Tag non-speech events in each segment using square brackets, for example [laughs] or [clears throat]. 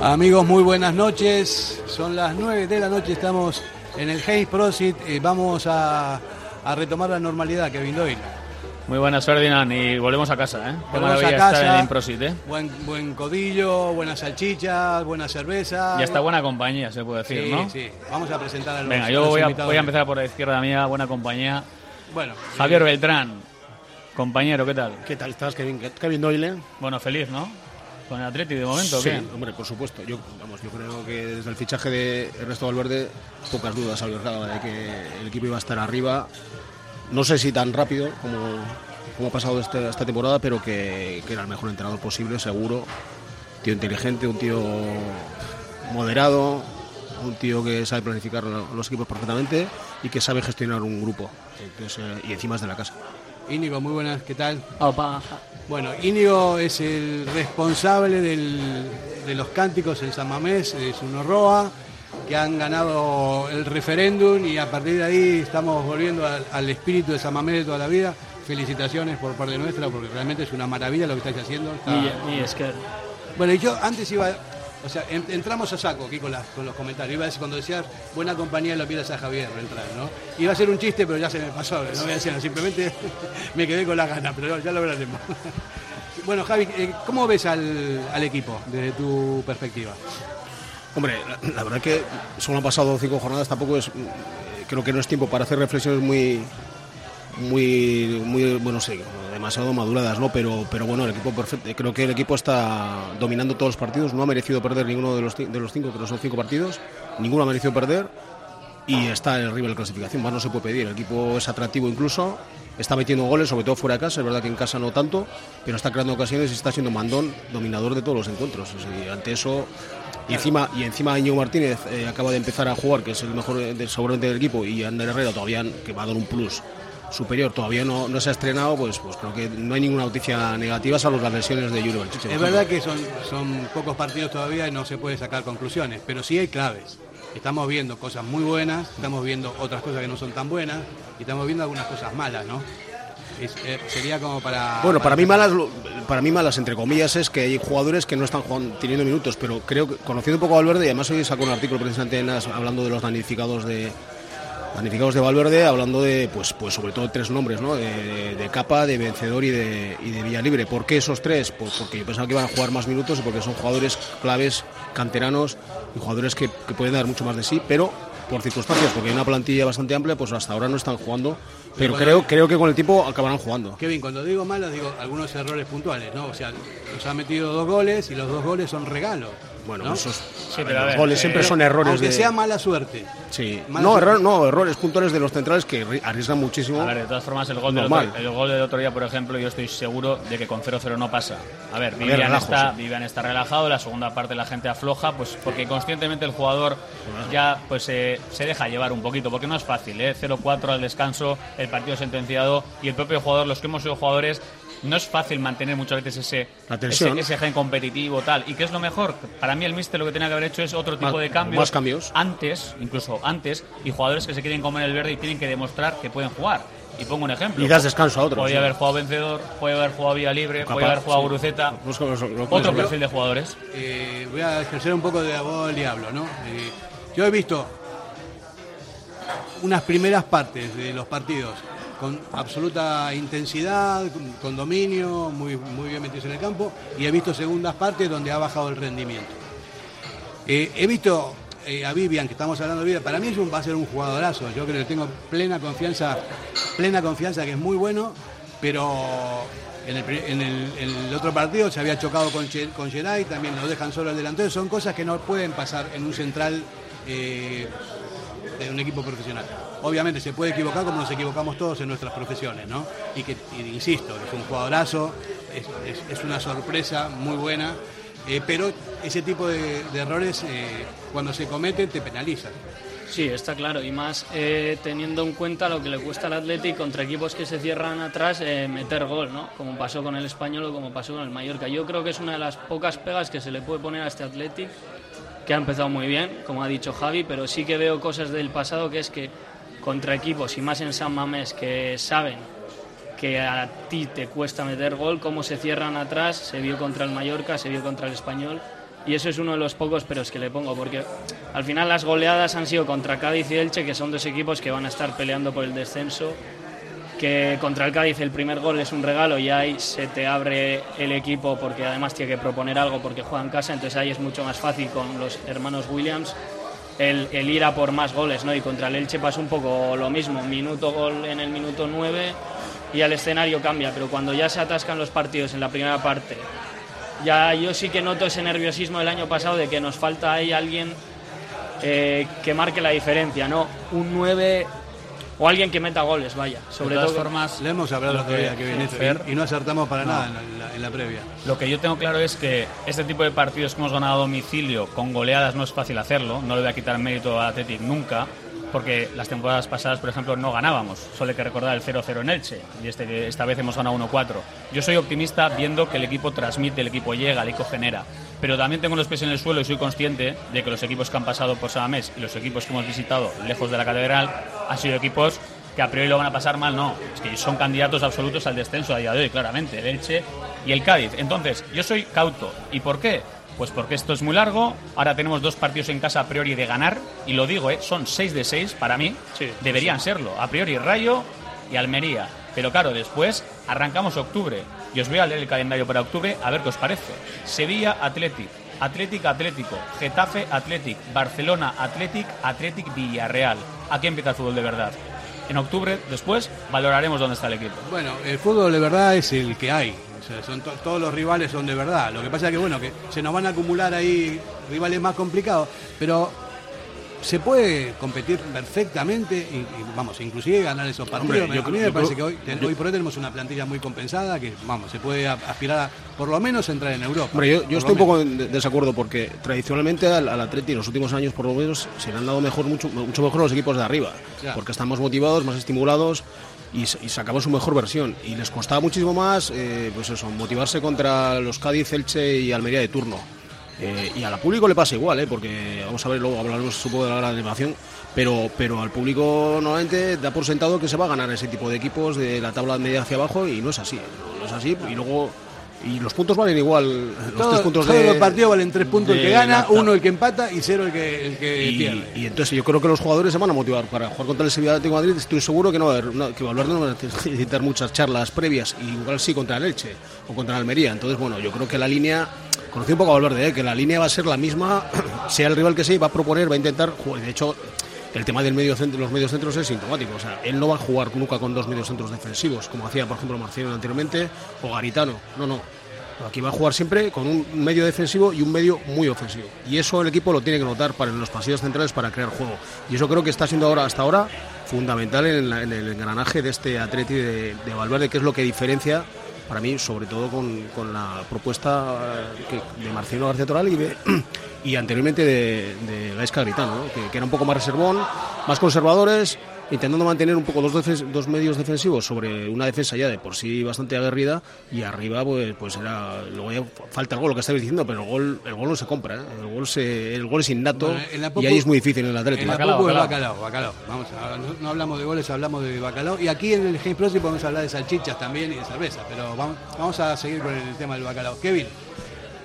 Amigos, muy buenas noches. Son las 9 de la noche, estamos en el Hayes Prosit. y vamos a, a retomar la normalidad, Kevin Doyle. Muy buenas, Ferdinand, y volvemos a casa, ¿eh? Qué Volvemos maravilla a casa. estar en ¿eh? Buen, buen codillo, buenas salchichas, buena cerveza. Y hasta buena compañía, se puede decir, Sí, ¿no? sí. Vamos a presentar a los Venga, yo voy a, invitados. voy a empezar por la izquierda mía, buena compañía. Bueno, Javier Beltrán, compañero, ¿qué tal? ¿Qué tal estás, Kevin, Kevin Doyle? Bueno, feliz, ¿no? Con el Atleti de momento, ¿o Sí, qué? hombre, por supuesto. Yo, vamos, yo creo que desde el fichaje de Ernesto Valverde, pocas dudas albergaba de que el equipo iba a estar arriba. No sé si tan rápido como, como ha pasado este- esta temporada, pero que, que era el mejor entrenador posible, seguro. Tío inteligente, un tío moderado, un tío que sabe planificar lo- los equipos perfectamente y que sabe gestionar un grupo. Entonces, eh, y encima es de la casa. Íñigo, muy buenas, ¿qué tal? Opa. Bueno, Íñigo es el responsable del- de los cánticos en San Mamés, de Sunoroa, que han ganado el referéndum y a partir de ahí estamos volviendo al, al espíritu de San Mamés de toda la vida. Felicitaciones por parte nuestra, porque realmente es una maravilla lo que estáis haciendo. Está- Y, y es que Bueno, yo antes iba, o sea, en- entramos a saco aquí con, las- los comentarios. Iba a decir, cuando decías buena compañía lo pidas a Javier entrar, ¿no? Iba a ser un chiste, pero ya se me pasó, no voy a decir, nada, simplemente [laughs] me quedé con la gana, pero ya lo veremos. [laughs] Bueno, Javi, eh, ¿cómo ves al, equipo desde tu perspectiva? Hombre, la, la verdad que solo han pasado cinco jornadas, tampoco es. eh, Creo que no es tiempo para hacer reflexiones muy. Muy, muy, bueno, demasiado maduradas, ¿no? Pero, pero bueno, el equipo perfecto. Creo que el equipo está dominando todos los partidos, no ha merecido perder ninguno de los, de los cinco, no son cinco partidos, ninguno ha merecido perder y está en el rival de clasificación, más no se puede pedir. El equipo es atractivo incluso, está metiendo goles, sobre todo fuera de casa, es verdad que en casa no tanto, pero está creando ocasiones y está siendo mandón, dominador de todos los encuentros. Y ante eso, y encima, y encima Íñigo Martínez eh, acaba de empezar a jugar, que es el mejor eh, de- seguramente del equipo, y Ander Herrera todavía, que va a dar un plus superior, todavía no, no se ha estrenado, pues, pues creo que no hay ninguna noticia negativa salvo las lesiones de Belchiche. Es verdad que son, son pocos partidos todavía y no se puede sacar conclusiones, pero sí hay claves. Estamos viendo cosas muy buenas, estamos viendo otras cosas que no son tan buenas y estamos viendo algunas cosas malas, ¿no? Es- eh, sería como para... Bueno, para mí malas, para mí malas entre comillas es que hay jugadores que no están jugando, teniendo minutos, pero creo que conociendo un poco a Valverde y además hoy sacó un artículo precisamente hablando de los damnificados de de Valverde, hablando de pues pues sobre todo tres nombres, ¿no? De Capa, de Vencedor y de, y de Villalibre. ¿Por qué esos tres? Pues porque yo pensaba que iban a jugar más minutos y porque son jugadores claves, canteranos y jugadores que, que pueden dar mucho más de sí, pero por circunstancias, porque hay una plantilla bastante amplia, pues hasta ahora no están jugando. Pero creo, creo que con el tiempo acabarán jugando. Kevin, cuando digo malas, digo algunos errores puntuales, ¿no? O sea, nos ha metido dos goles y los dos goles son regalos. Bueno, ¿no? esos Sí, pero a los ver, goles eh, siempre son errores Aunque de sea mala suerte. sí. mala No, suerte. error- no, errores puntuales de los centrales que arri- arriesgan muchísimo. A ver, de todas formas, el gol, del Normal. otro, el gol del otro día, por ejemplo, yo estoy seguro de que con 0-0 no pasa. A ver, Vivian, relajo, está, sí. Vivian está relajado, la segunda parte la gente afloja, pues porque conscientemente el jugador ya pues eh, se deja llevar un poquito, porque no es fácil, ¿eh? 0-4 al descanso, el partido sentenciado y el propio jugador, los que hemos sido jugadores, no es fácil mantener muchas veces ese, ese, ese gen competitivo tal. ¿Y qué es lo mejor? Para mí el míster lo que tenía que haber hecho es otro tipo Más- de cambios. más cambios. Antes, incluso antes, y jugadores que se quieren comer el verde y tienen que demostrar que pueden jugar. Y pongo un ejemplo. Y das descanso a otros, Podría sí. haber jugado vencedor, puede haber jugado vía libre, Capaz, puede haber jugado sí. Guruceta. Otro perfil de jugadores. Eh, voy a ejercer un poco de abogado del diablo, ¿no? Eh, yo he visto unas primeras partes de los partidos con absoluta intensidad, con, dominio, muy, muy bien metidos en el campo, y he visto segundas partes donde ha bajado el rendimiento. Eh, he visto eh, a Vivian, que estamos hablando de Vivian, para mí es un, va a ser un jugadorazo, yo creo que tengo plena confianza, plena confianza que es muy bueno, pero en el, otro partido se había chocado con, con Geray, también lo dejan solo el delantero, son cosas que no pueden pasar en un central eh, de un equipo profesional. Obviamente se puede equivocar como nos equivocamos todos en nuestras profesiones, ¿no? Y que, insisto, es un jugadorazo, es, es- una sorpresa muy buena, eh, pero ese tipo de, errores eh, cuando se cometen te penalizan. Sí, está claro. Y más eh, teniendo en cuenta lo que le cuesta al Athletic contra equipos que se cierran atrás meter gol, ¿no? Como pasó con el Español o como pasó con el Mallorca. Yo creo que es una de las pocas pegas que se le puede poner a este Athletic, que ha empezado muy bien, como ha dicho Javi, pero sí que veo cosas del pasado que es que contra equipos y más en San Mamés que saben que a ti te cuesta meter gol, cómo se cierran atrás, se vio contra el Mallorca, se vio contra el Español, y eso es uno de los pocos peros que le pongo, porque al final las goleadas han sido contra Cádiz y Elche, que son dos equipos que van a estar peleando por el descenso, que contra el Cádiz el primer gol es un regalo y ahí se te abre el equipo porque además tiene que proponer algo porque juega en casa, entonces ahí es mucho más fácil con los hermanos Williams el, el ir a por más goles, ¿no? Y contra el Elche pasa un poco lo mismo, minuto gol en el minuto 9 y el escenario cambia, pero cuando ya se atascan los partidos en la primera parte, ya yo sí que noto ese nerviosismo del año pasado de que nos falta ahí alguien eh, que marque la diferencia, ¿no? Un 9 o alguien que meta goles, vaya. Sobre de todas todo formas, Le hemos hablado otro día que- que viene Fer- y, y no acertamos para nada en la, en la- en la previa. Lo que yo tengo claro es que este tipo de partidos que hemos ganado a domicilio con goleadas no es fácil hacerlo, no le voy a quitar mérito a Athletic nunca, porque las temporadas pasadas, por ejemplo, no ganábamos, solo hay que recordar el 0-0 en Elche, y este, esta vez hemos ganado 1-4. Yo soy optimista viendo que el equipo transmite, el equipo llega, el equipo genera, pero también tengo los pies en el suelo y soy consciente de que los equipos que han pasado por Samamés y los equipos que hemos visitado lejos de la catedral han sido equipos que a priori lo van a pasar mal, no. Es que son candidatos absolutos al descenso a día de hoy, claramente, el Elche y el Cádiz. Entonces, yo soy cauto. ¿Y por qué? Pues porque esto es muy largo, ahora tenemos dos partidos en casa a priori de ganar, y lo digo, ¿eh? son 6 de 6 para mí, Sí, deberían serlo. A priori Rayo y Almería. Pero claro, después arrancamos octubre, y os voy a leer el calendario para octubre a ver qué os parece. Sevilla Athletic, Athletic Atlético, Getafe Athletic, Barcelona Athletic, Athletic Villarreal. Aquí empieza el fútbol de verdad. En octubre, después, valoraremos dónde está el equipo. Bueno, el fútbol de verdad es el que hay. O sea, son to- todos los rivales son de verdad. Lo que pasa es que bueno, que se nos van a acumular ahí rivales más complicados, pero se puede competir perfectamente y, y, vamos, inclusive ganar esos partidos. Hombre, yo a mí me parece creo- que hoy, yo- hoy por hoy tenemos una plantilla muy compensada que vamos, se puede aspirar a por lo menos entrar en Europa. Hombre, yo, estoy un poco en de- desacuerdo porque tradicionalmente al, al Atleti en los últimos años por lo menos se le han dado mejor mucho, mucho mejor los equipos de arriba Ya. porque están más motivados, más estimulados y, sacamos su mejor versión y les costaba muchísimo más eh, pues eso, motivarse contra los Cádiz, Elche y Almería de turno. Eh, y al público le pasa igual, ¿eh? porque vamos a ver, luego hablaremos supongo de la gran animación, pero, pero al público normalmente da por sentado que se va a ganar ese tipo de equipos de la tabla media hacia abajo y no es así, no, no es así y luego y los puntos valen igual, los Todo- tres puntos todos de, los partidos valen tres puntos el que gana, uno el que empata y cero el que, el que y, pierde. y entonces yo creo que los jugadores se van a motivar para jugar contra el Sevilla Atlético de Madrid. Estoy seguro que no va a haber, no, que Valverde no va a necesitar muchas charlas previas, y igual sí contra el Elche o contra el Almería. Entonces, bueno, yo creo que la línea, conocí un poco a Valverde, ¿eh? que la línea va a ser la misma, [clears throat] sea el rival que sea, va a proponer, va a intentar jugar. De hecho, el tema del medio los medios centros es sintomático. O sea, él no va a jugar nunca con dos medios centros defensivos, como hacía, por ejemplo, Marcelo anteriormente o Garitano. No, no. Aquí va a jugar siempre con un medio defensivo y un medio muy ofensivo. Y eso el equipo lo tiene que notar para en los pasillos centrales para crear juego. Y eso creo que está siendo ahora hasta ahora fundamental en, la- el engranaje de este Atleti de, de Valverde, que es lo que diferencia para mí, sobre todo con, con la propuesta eh, que- de Marcelo García Toral y, [clears throat] anteriormente de, de Gaisca Gritano, ¿no? que era un poco más reservón, más conservadores, intentando mantener un poco dos, dos medios defensivos sobre una defensa ya de por sí bastante aguerrida y arriba pues, pues era luego ya falta el gol lo que estabais diciendo pero el gol el gol no se compra ¿eh? el gol se, el gol es innato Bueno, y ahí es muy difícil en el Atlético En la Bacalao, bacalao. bacalao, bacalao. Vamos a- no, no hablamos de goles, hablamos de bacalao. Y aquí en el James Pro podemos hablar de salchichas también y de cerveza, pero vamos, vamos a seguir con el tema del bacalao. Kevin,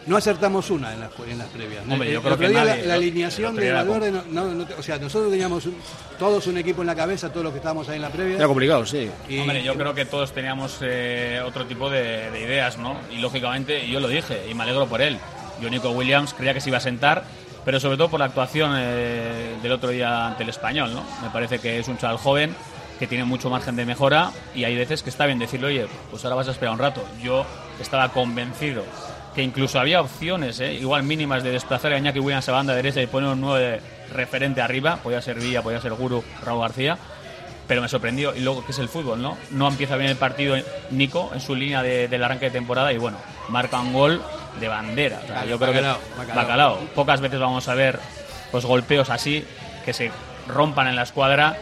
no acertamos una en las, en las previas. Hombre, El- yo creo que día nadie, la, la alineación de Valverde, no, no- no o sea, nosotros teníamos un- todos un equipo en la cabeza, todos los que estábamos ahí en la previa. era complicado sí y- Hombre, yo creo que todos teníamos eh, otro tipo de, de ideas, ¿no? Y lógicamente, yo lo dije, y me alegro por él. Yo, Nico Williams, creía que se iba a sentar, pero sobre todo por la actuación eh, del otro día ante el español, ¿no? Me parece que es un chaval joven que tiene mucho margen de mejora y hay veces que está bien decirle, oye, pues ahora vas a esperar un rato. Yo estaba convencido que incluso había opciones, ¿eh? igual mínimas, de desplazar a Iñaki Williams a banda derecha y poner un 9 referente arriba. Podía ser Villa, podía ser Guru, Raúl García pero me sorprendió. Y luego, ¿qué es el fútbol, no? No empieza bien el partido Nico en su línea de- del arranque de temporada y bueno, marca un gol de bandera. O sea, yo creo Bacalao, que bacalao. bacalao. Pocas veces vamos a ver pues golpeos así que se rompan en la escuadra,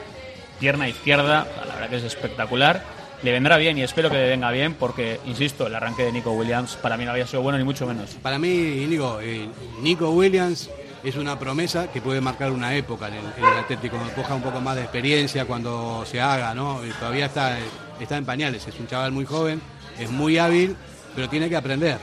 pierna izquierda, o sea, la verdad que es espectacular. Le vendrá bien y espero que le venga bien porque, insisto, el arranque de Nico Williams para mí no había sido bueno ni mucho menos. Para mí, Íñigo, eh, Nico Williams es una promesa que puede marcar una época en el, Atlético, cuando coja un poco más de experiencia, cuando se haga, ¿no? Todavía está, está en pañales, es un chaval muy joven, es muy hábil, pero tiene que aprender.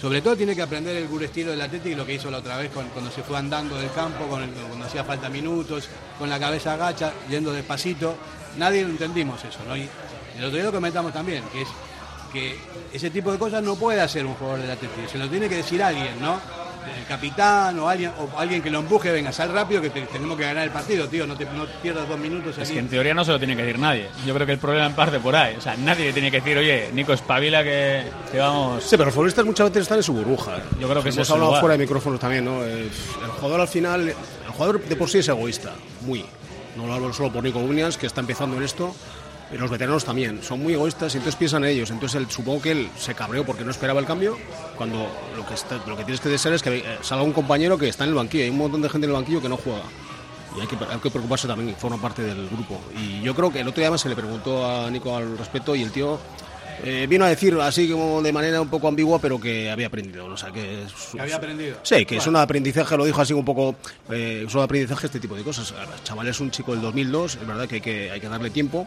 Sobre todo tiene que aprender el puro estilo del Atlético y lo que hizo la otra vez cuando se fue andando del campo, cuando hacía falta minutos, con la cabeza agacha, yendo despacito. Nadie lo entendimos eso, ¿no? El otro día lo comentamos también, que es que ese tipo de cosas no puede hacer un jugador del Atlético, se lo tiene que decir alguien, ¿no? el capitán o alguien, o alguien que lo empuje, venga, sal rápido que tenemos que ganar el partido, tío, no, te, no pierdas dos minutos. Es que en teoría no se lo tiene que decir nadie. Yo creo que el problema en parte por ahí. O sea, nadie le tiene que decir, oye, Nico, espabila que, que vamos. Sí, pero los futbolistas muchas veces están en su burbuja. ¿eh? Yo creo que Hemos hablado fuera de micrófonos también, ¿no? El jugador al final, el jugador de por sí es egoísta, muy. No lo hablo solo por Nico Williams, que está empezando en esto, los veteranos también son muy egoístas y entonces piensan en ellos. Entonces él, supongo que él se cabreó porque no esperaba el cambio, cuando lo que, lo que tienes que desear es que eh, salga un compañero que está en el banquillo. Hay un montón de gente en el banquillo que no juega. Y hay que, hay que preocuparse también, forma parte del grupo. Y yo creo que el otro día se le preguntó a Nico al respecto y el tío eh, vino a decir así como de manera un poco ambigua, pero que había aprendido. O sea, que, había aprendido. Sí, que es un aprendizaje, lo dijo así un poco, eh, es un aprendizaje este tipo de cosas. El chaval es un chico del 2002, es verdad que hay que, hay que darle tiempo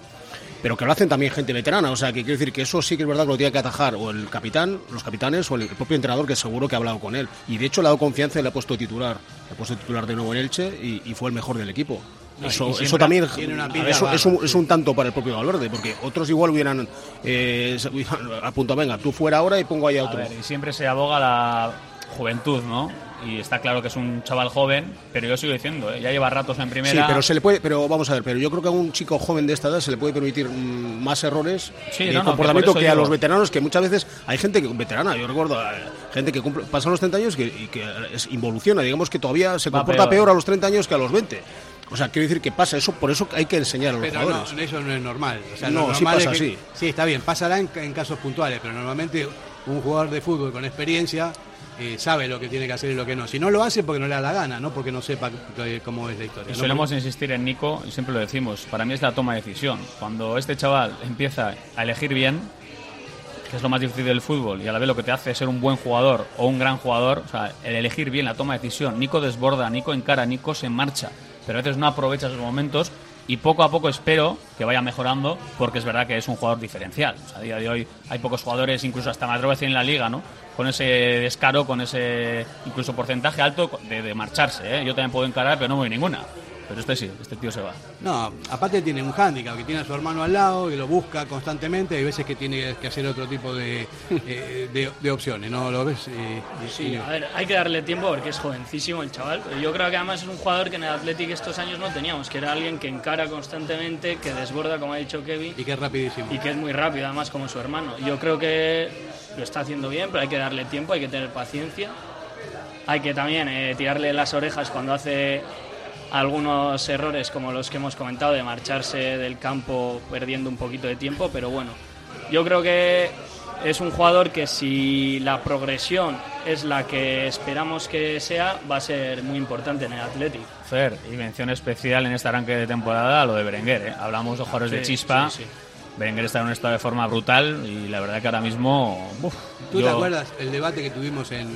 pero que lo hacen también gente veterana. O sea, que quiero decir que eso sí que es verdad que lo tiene que atajar o el capitán, los capitanes o el propio entrenador que seguro que ha hablado con él. Y de hecho le ha dado confianza y le ha puesto titular. Le ha puesto titular de nuevo en Elche y, fue el mejor del equipo. eso, eso también eso, es, un, es, un, tanto para el propio Valverde, porque otros igual hubieran eh, apuntado, venga, tú fuera ahora y pongo ahí a otro. y siempre se aboga la juventud, ¿no? Y está claro que es un chaval joven, pero yo sigo diciendo, ¿eh? ya lleva ratos en primera. Sí, pero se le puede, pero vamos a ver, pero yo creo que a un chico joven de esta edad se le puede permitir mm, más errores sí, y comportamiento que, a los veteranos, que muchas veces hay gente que veterana, yo recuerdo eh, gente que cumple, pasa los 30 años y que es, involuciona, digamos que todavía se comporta peor. a los 30 años que a los 20. O sea, quiero decir que pasa eso, por eso hay que enseñar a los pero jugadores. No, eso no es normal. O sea, no, sí pasa así. Sí, está bien, pasará en, en casos puntuales, pero normalmente un jugador de fútbol con experiencia eh, sabe lo que tiene que hacer y lo que no. Si no lo hace porque no le da la gana, no porque no sepa cómo es la historia. Y solemos insistir en Nico, y siempre lo decimos, para mí es la toma de decisión. Cuando este chaval empieza a elegir bien, que es lo más difícil del fútbol, y a la vez lo que te hace ser un buen jugador o un gran jugador, o sea, el elegir bien la toma de decisión. Nico desborda, Nico encara, Nico se marcha, pero a veces no aprovecha esos momentos y poco a poco espero que vaya mejorando porque es verdad que es un jugador diferencial. a día de hoy hay pocos jugadores, incluso hasta Madrid en la liga, ¿no? Con ese descaro, con ese incluso porcentaje alto de, marcharse. ¿eh? Yo también puedo encarar, pero no voy ninguna. Pero este sí, este tío se va. No, aparte tiene un hándicap, que tiene a su hermano al lado y lo busca constantemente. Hay veces que tiene que hacer otro tipo de, eh, de, opciones, ¿no? ¿Lo ves? sí, a ver, hay que darle tiempo porque es jovencísimo el chaval. yo creo que además es un jugador que en el Athletic estos años no teníamos, que era alguien que encara constantemente, que desborda, como ha dicho Kevin. Y que es rapidísimo. Y que es muy rápido, además, como su hermano. Yo creo que lo está haciendo bien, pero hay que darle tiempo, hay que tener paciencia. Hay que también eh, tirarle las orejas cuando hace algunos errores como los que hemos comentado de marcharse del campo perdiendo un poquito de tiempo, pero bueno, yo creo que es un jugador que si la progresión es la que esperamos que sea, va a ser muy importante en el Athletic. Fer, y mención especial en este arranque de temporada a lo de Berenguer, ¿eh? hablamos de jugadores de chispa. Berenguer está en un estado de forma brutal y la verdad que ahora mismo... ¿Tú te acuerdas el debate que tuvimos en,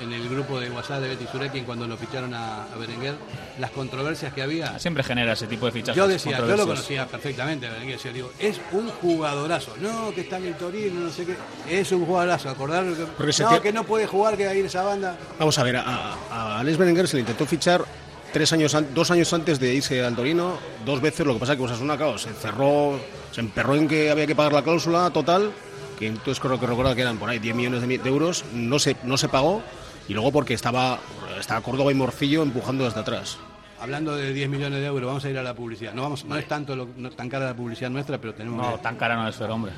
el grupo de WhatsApp de Betty Surekin cuando lo ficharon a, Berenguer? Las controversias que había. Siempre genera ese tipo de fichajes. Yo decía, yo lo conocía perfectamente Berenguer. Yo digo, es un jugadorazo. No, que está en el Torino, no sé qué. Es un jugadorazo. Acordar que, no, que no puede jugar, que ir esa banda. Vamos a ver, a, a Alex Berenguer se le intentó fichar tres años, dos años antes de irse al Torino, dos veces, lo que pasa es que Osasuna, claro, se cerró, se emperró en que había que pagar la cláusula total, que entonces creo que recuerdo que eran por ahí 10 millones de, euros, no se, no se pagó, y luego porque estaba, estaba Córdoba y Morcillo empujando desde atrás. Hablando de 10 millones de euros, vamos a ir a la publicidad. No, vamos, no es tanto tan cara la publicidad nuestra, pero tenemos... No, tan cara no es, pero hombre.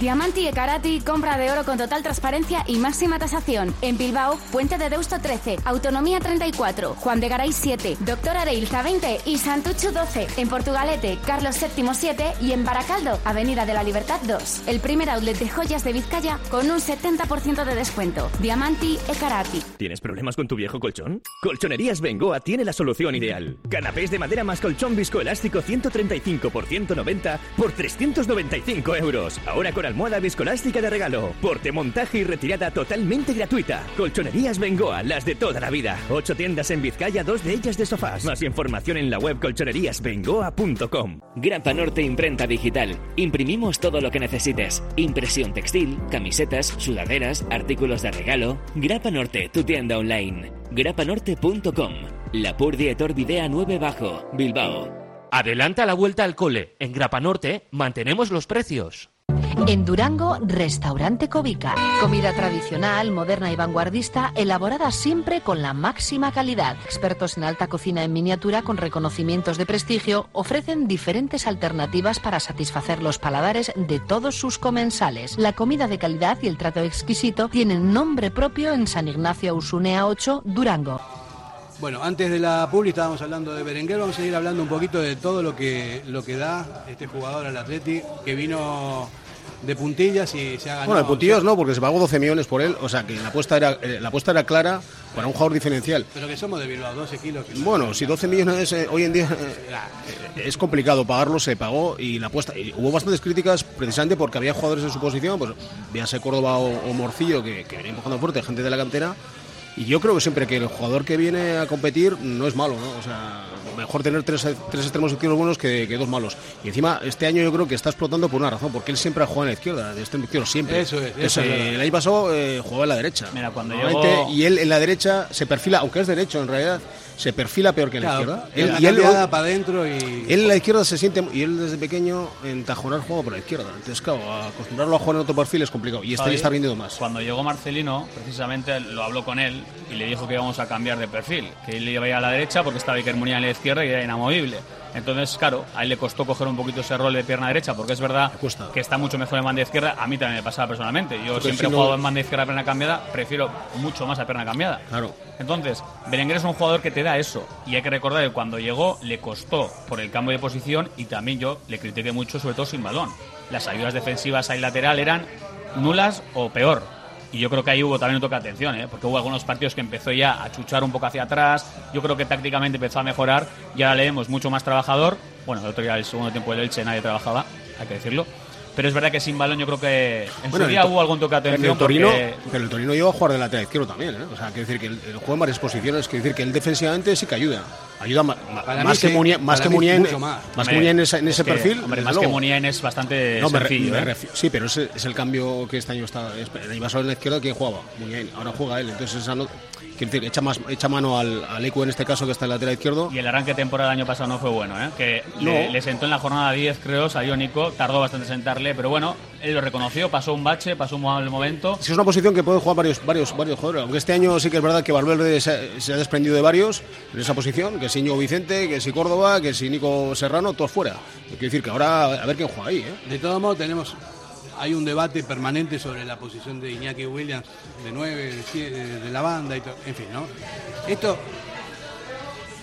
Diamanti e Karati, compra de oro con total transparencia y máxima tasación. En Bilbao, Puente de Deusto 13, Autonomía 34, Juan de Garay 7, Doctor Areilza 20 y Santucho 12. En Portugalete, Carlos VII 7 y en Baracaldo, Avenida de la Libertad 2. El primer outlet de joyas de Vizcaya con un 70% de descuento. Diamanti e Karati. ¿Tienes problemas con tu viejo colchón? Colchonerías Bengoa tiene la solución ideal. Canapés de madera más colchón viscoelástico 135 por 190 por 395 euros. Ahora con almohada viscolástica de regalo. Porte, montaje y retirada totalmente gratuita. Colchonerías Bengoa, las de toda la vida. Ocho tiendas en Vizcaya, dos de ellas de sofás. Más información en la web colchoneríasbengoa.com. Grapa Norte Imprenta Digital. Imprimimos todo lo que necesites. Impresión textil, camisetas, sudaderas, artículos de regalo. Grapa Norte, tu tienda online. grapanorte.com. La Purdietor Videa 9 Bajo, Bilbao. Adelanta la vuelta al cole. En Grapa Norte mantenemos los precios. En Durango, Restaurante Covica. Comida tradicional, moderna y vanguardista, elaborada siempre con la máxima calidad. Expertos en alta cocina en miniatura con reconocimientos de prestigio ofrecen diferentes alternativas para satisfacer los paladares de todos sus comensales. La comida de calidad y el trato exquisito tienen nombre propio en San Ignacio Usunea 8, Durango. Bueno, antes de la publi estábamos hablando de Berenguer, vamos a seguir hablando un poquito de todo lo que, lo que da este jugador al Atleti, que vino de puntillas y se ha ganado. Bueno, de puntillas no, porque se pagó 12 millones por él, o sea que la apuesta era, eh, la apuesta era clara para un jugador diferencial. Pero que somos de Bilbao, 12 kilos. Bueno, si 12 millones eh, hoy en día eh, es complicado pagarlo, se pagó y la apuesta. y hubo bastantes críticas precisamente porque había jugadores en su posición, pues véase Córdoba o, o Morcillo, que, que venía empujando fuerte, gente de la cantera. Y yo creo que siempre que el jugador que viene a competir no es malo, ¿no? O sea, mejor tener tres, tres extremos izquierdos buenos que, que dos malos. Y encima, este año yo creo que está explotando por una razón, porque él siempre ha jugado en la izquierda, de extremo izquierdo, siempre. Eso es, eso es eh, el año pasado eh, jugaba en la derecha. Mira, cuando llegó- Y él en la derecha se perfila, aunque es derecho en realidad, se perfila peor que en la izquierda. él, Él- y él, para adentro y... él en la izquierda se siente, y él desde pequeño en Tajonar juega por la izquierda. Entonces, claro, acostumbrarlo a jugar en otro perfil es complicado. Y este ya está rindiendo más. Cuando llegó Marcelino, precisamente lo habló con él y le dijo que íbamos a cambiar de perfil, que él iba a ir a la derecha porque estaba Iker Muniain en la izquierda y era inamovible. Entonces, claro, a él le costó coger un poquito ese rol de pierna derecha, porque es verdad que está mucho mejor en banda izquierda. A mí también me pasaba personalmente. Yo Porque siempre si he no- jugado en banda izquierda pierna cambiada, prefiero mucho más a pierna cambiada. Claro. Entonces, Berenguer es un jugador que te da eso. Y hay que recordar que cuando llegó le costó por el cambio de posición y también yo le critiqué mucho, sobre todo sin balón. Las ayudas defensivas ahí lateral eran nulas o peor. Y yo creo que ahí hubo también toque de atención, ¿eh? porque hubo algunos partidos que empezó ya a chuchar un poco hacia atrás. Yo creo que tácticamente empezó a mejorar. Y ahora le vemos mucho más trabajador. Bueno, el otro día, el segundo tiempo del Elche, nadie trabajaba, hay que decirlo. Pero es verdad que sin balón yo creo que en Bueno, su día hubo algún toque de atención. el Torino, porque- pero el Torino lleva a jugar de lateral izquierdo también, ¿eh? O sea, quiere decir que el, el juega en varias posiciones, quiere decir que él defensivamente sí que ayuda. Ayuda ma- ma- Para más, que sí, Muniain, más que mucho más. que en ese, en es ese que, perfil. Hombre, más que. Muniain es bastante No, me re- sencillo. me ¿eh? sí, pero ese es el cambio que este año está. es- año pasado en la izquierda, ¿quién jugaba? Muniain. Ahora juega él. Entonces, esa no, quiere decir, echa, más, echa mano al, al Ecu en este caso, que está en lateral izquierdo. Y el arranque temporada del año pasado no fue bueno, ¿eh? que le, No. le sentó en la jornada 10, creo, salió Nico, tardó bastante en sentarle, pero bueno, él lo reconoció, pasó un bache, pasó un mal momento. Es una posición que pueden jugar varios, varios, varios jugadores. Aunque este año sí que es verdad que Valverde se, se ha desprendido de varios en esa posición, que si Íñigo Vicente, que si Córdoba, que si Nico Serrano, todos fuera. Quiere decir que ahora a ver quién juega ahí, ¿eh? De todos modos, tenemos, hay un debate permanente sobre la posición de Iñaki Williams de 9, de, sie- de- de la banda y. En fin, ¿no? Esto,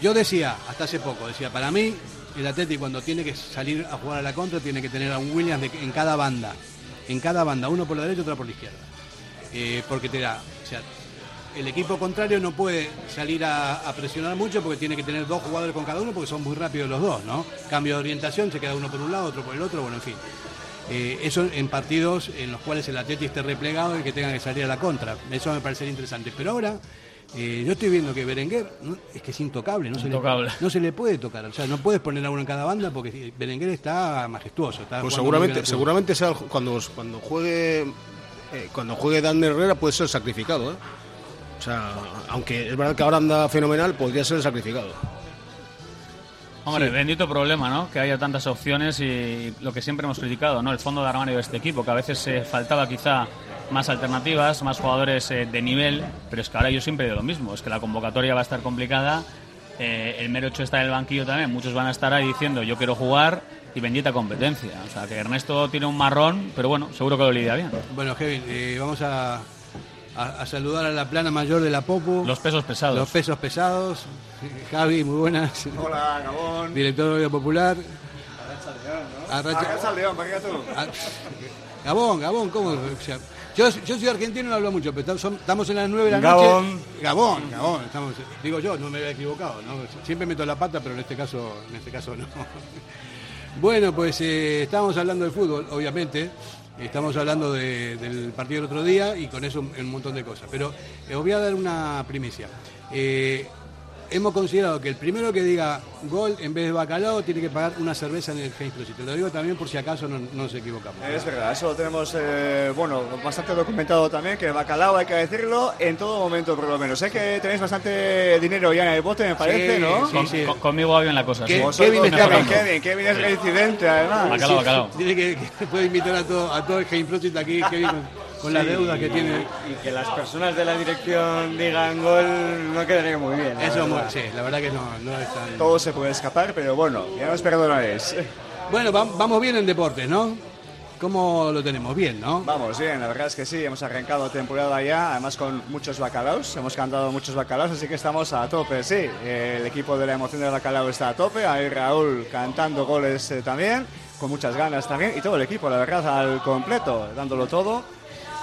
yo decía, hasta hace poco, decía, para mí, el Atleti cuando tiene que salir a jugar a la contra, tiene que tener a un Williams en cada banda. En cada banda, uno por la derecha otro por la izquierda. Eh, porque te da, o sea, el equipo contrario no puede salir a presionar mucho porque tiene que tener dos jugadores con cada uno porque son muy rápidos los dos, ¿no? Cambio de orientación, se queda uno por un lado, otro por el otro, bueno, en fin. Eh, eso en partidos en los cuales el Atleti esté replegado y que tenga que salir a la contra. Eso me parecería interesante. Pero ahora, eh, yo estoy viendo que Berenguer ¿no? es que es intocable, no se. Le, no se le puede tocar. O sea, no puedes poner a uno en cada banda porque Berenguer está majestuoso. Está Pues seguramente, seguramente sea cuando, cuando juegue eh, cuando juegue Dan Herrera puede ser sacrificado, ¿eh? O sea, aunque es verdad que ahora anda fenomenal, podría ser sacrificado. Hombre, bendito problema, ¿no? Que haya tantas opciones y lo que siempre hemos criticado, ¿no? El fondo de armario de este equipo, que a veces eh, faltaba quizá más alternativas, más jugadores eh, de nivel, pero es que ahora yo siempre digo lo mismo, es que la convocatoria va a estar complicada, eh, el mero hecho está en el banquillo también, muchos van a estar ahí diciendo yo quiero jugar y bendita competencia. O sea, que Ernesto tiene un marrón, pero bueno, seguro que lo lidia bien. Bueno, Kevin, eh, vamos a, a- a saludar a la plana mayor de la Popu. Los pesos pesados. Los pesos pesados. Javi, muy buenas. Hola, Gabón. Director de Popular. Arracha- Arracha León, ¿para qué tú? Ah, Gabón, Gabón, ¿cómo? O sea, yo, yo soy argentino y no hablo mucho, pero estamos- en las 9 de la Gabón. noche. Gabón. Gabón, estamos, digo yo, no me había equivocado, ¿no? Siempre meto la pata, pero en este caso, en este caso no. [laughs] Bueno, pues eh, estábamos hablando de fútbol, obviamente, Estamos hablando de- del partido del otro día y con eso un, un montón de cosas. Pero eh, os voy a dar una primicia. Eh, hemos considerado que el primero que diga gol en vez de bacalao tiene que pagar una cerveza en el Heinz Plus. Y te lo digo también por si acaso no, no nos equivocamos. Es verdad, eso lo tenemos, eh, bueno, bastante documentado también, que el bacalao hay que decirlo en todo momento por lo menos. Sé que tenéis bastante dinero ya en el bote, me parece, Sí, ¿no? sí, Con- sí. con- conmigo va bien la cosa. ¿Qué- sí. Kevin está Kevin, hablando. Kevin, Kevin es reincidente además. Bacalao, bacalao. Tiene que, que puede invitar a todo, a todo el Heinz Plus aquí, Kevin, con, las deudas que tiene. Y que las personas de la dirección digan gol no quedaría muy bien. la Eso, verdad. sí, la verdad que no, no es tan... Todo se puede escapar, pero bueno, ya nos perdonaréis. Bueno, va- vamos bien en deportes, ¿no? ¿Cómo lo tenemos? Bien, ¿no? Vamos bien, la verdad es que sí, hemos arrancado temporada ya, además con muchos bacalaos, hemos cantado muchos bacalaos, así que estamos a tope, sí. El equipo de la emoción del bacalao está a tope, hay Raúl cantando goles eh, también, con muchas ganas también, y todo el equipo, la verdad, al completo, dándolo todo.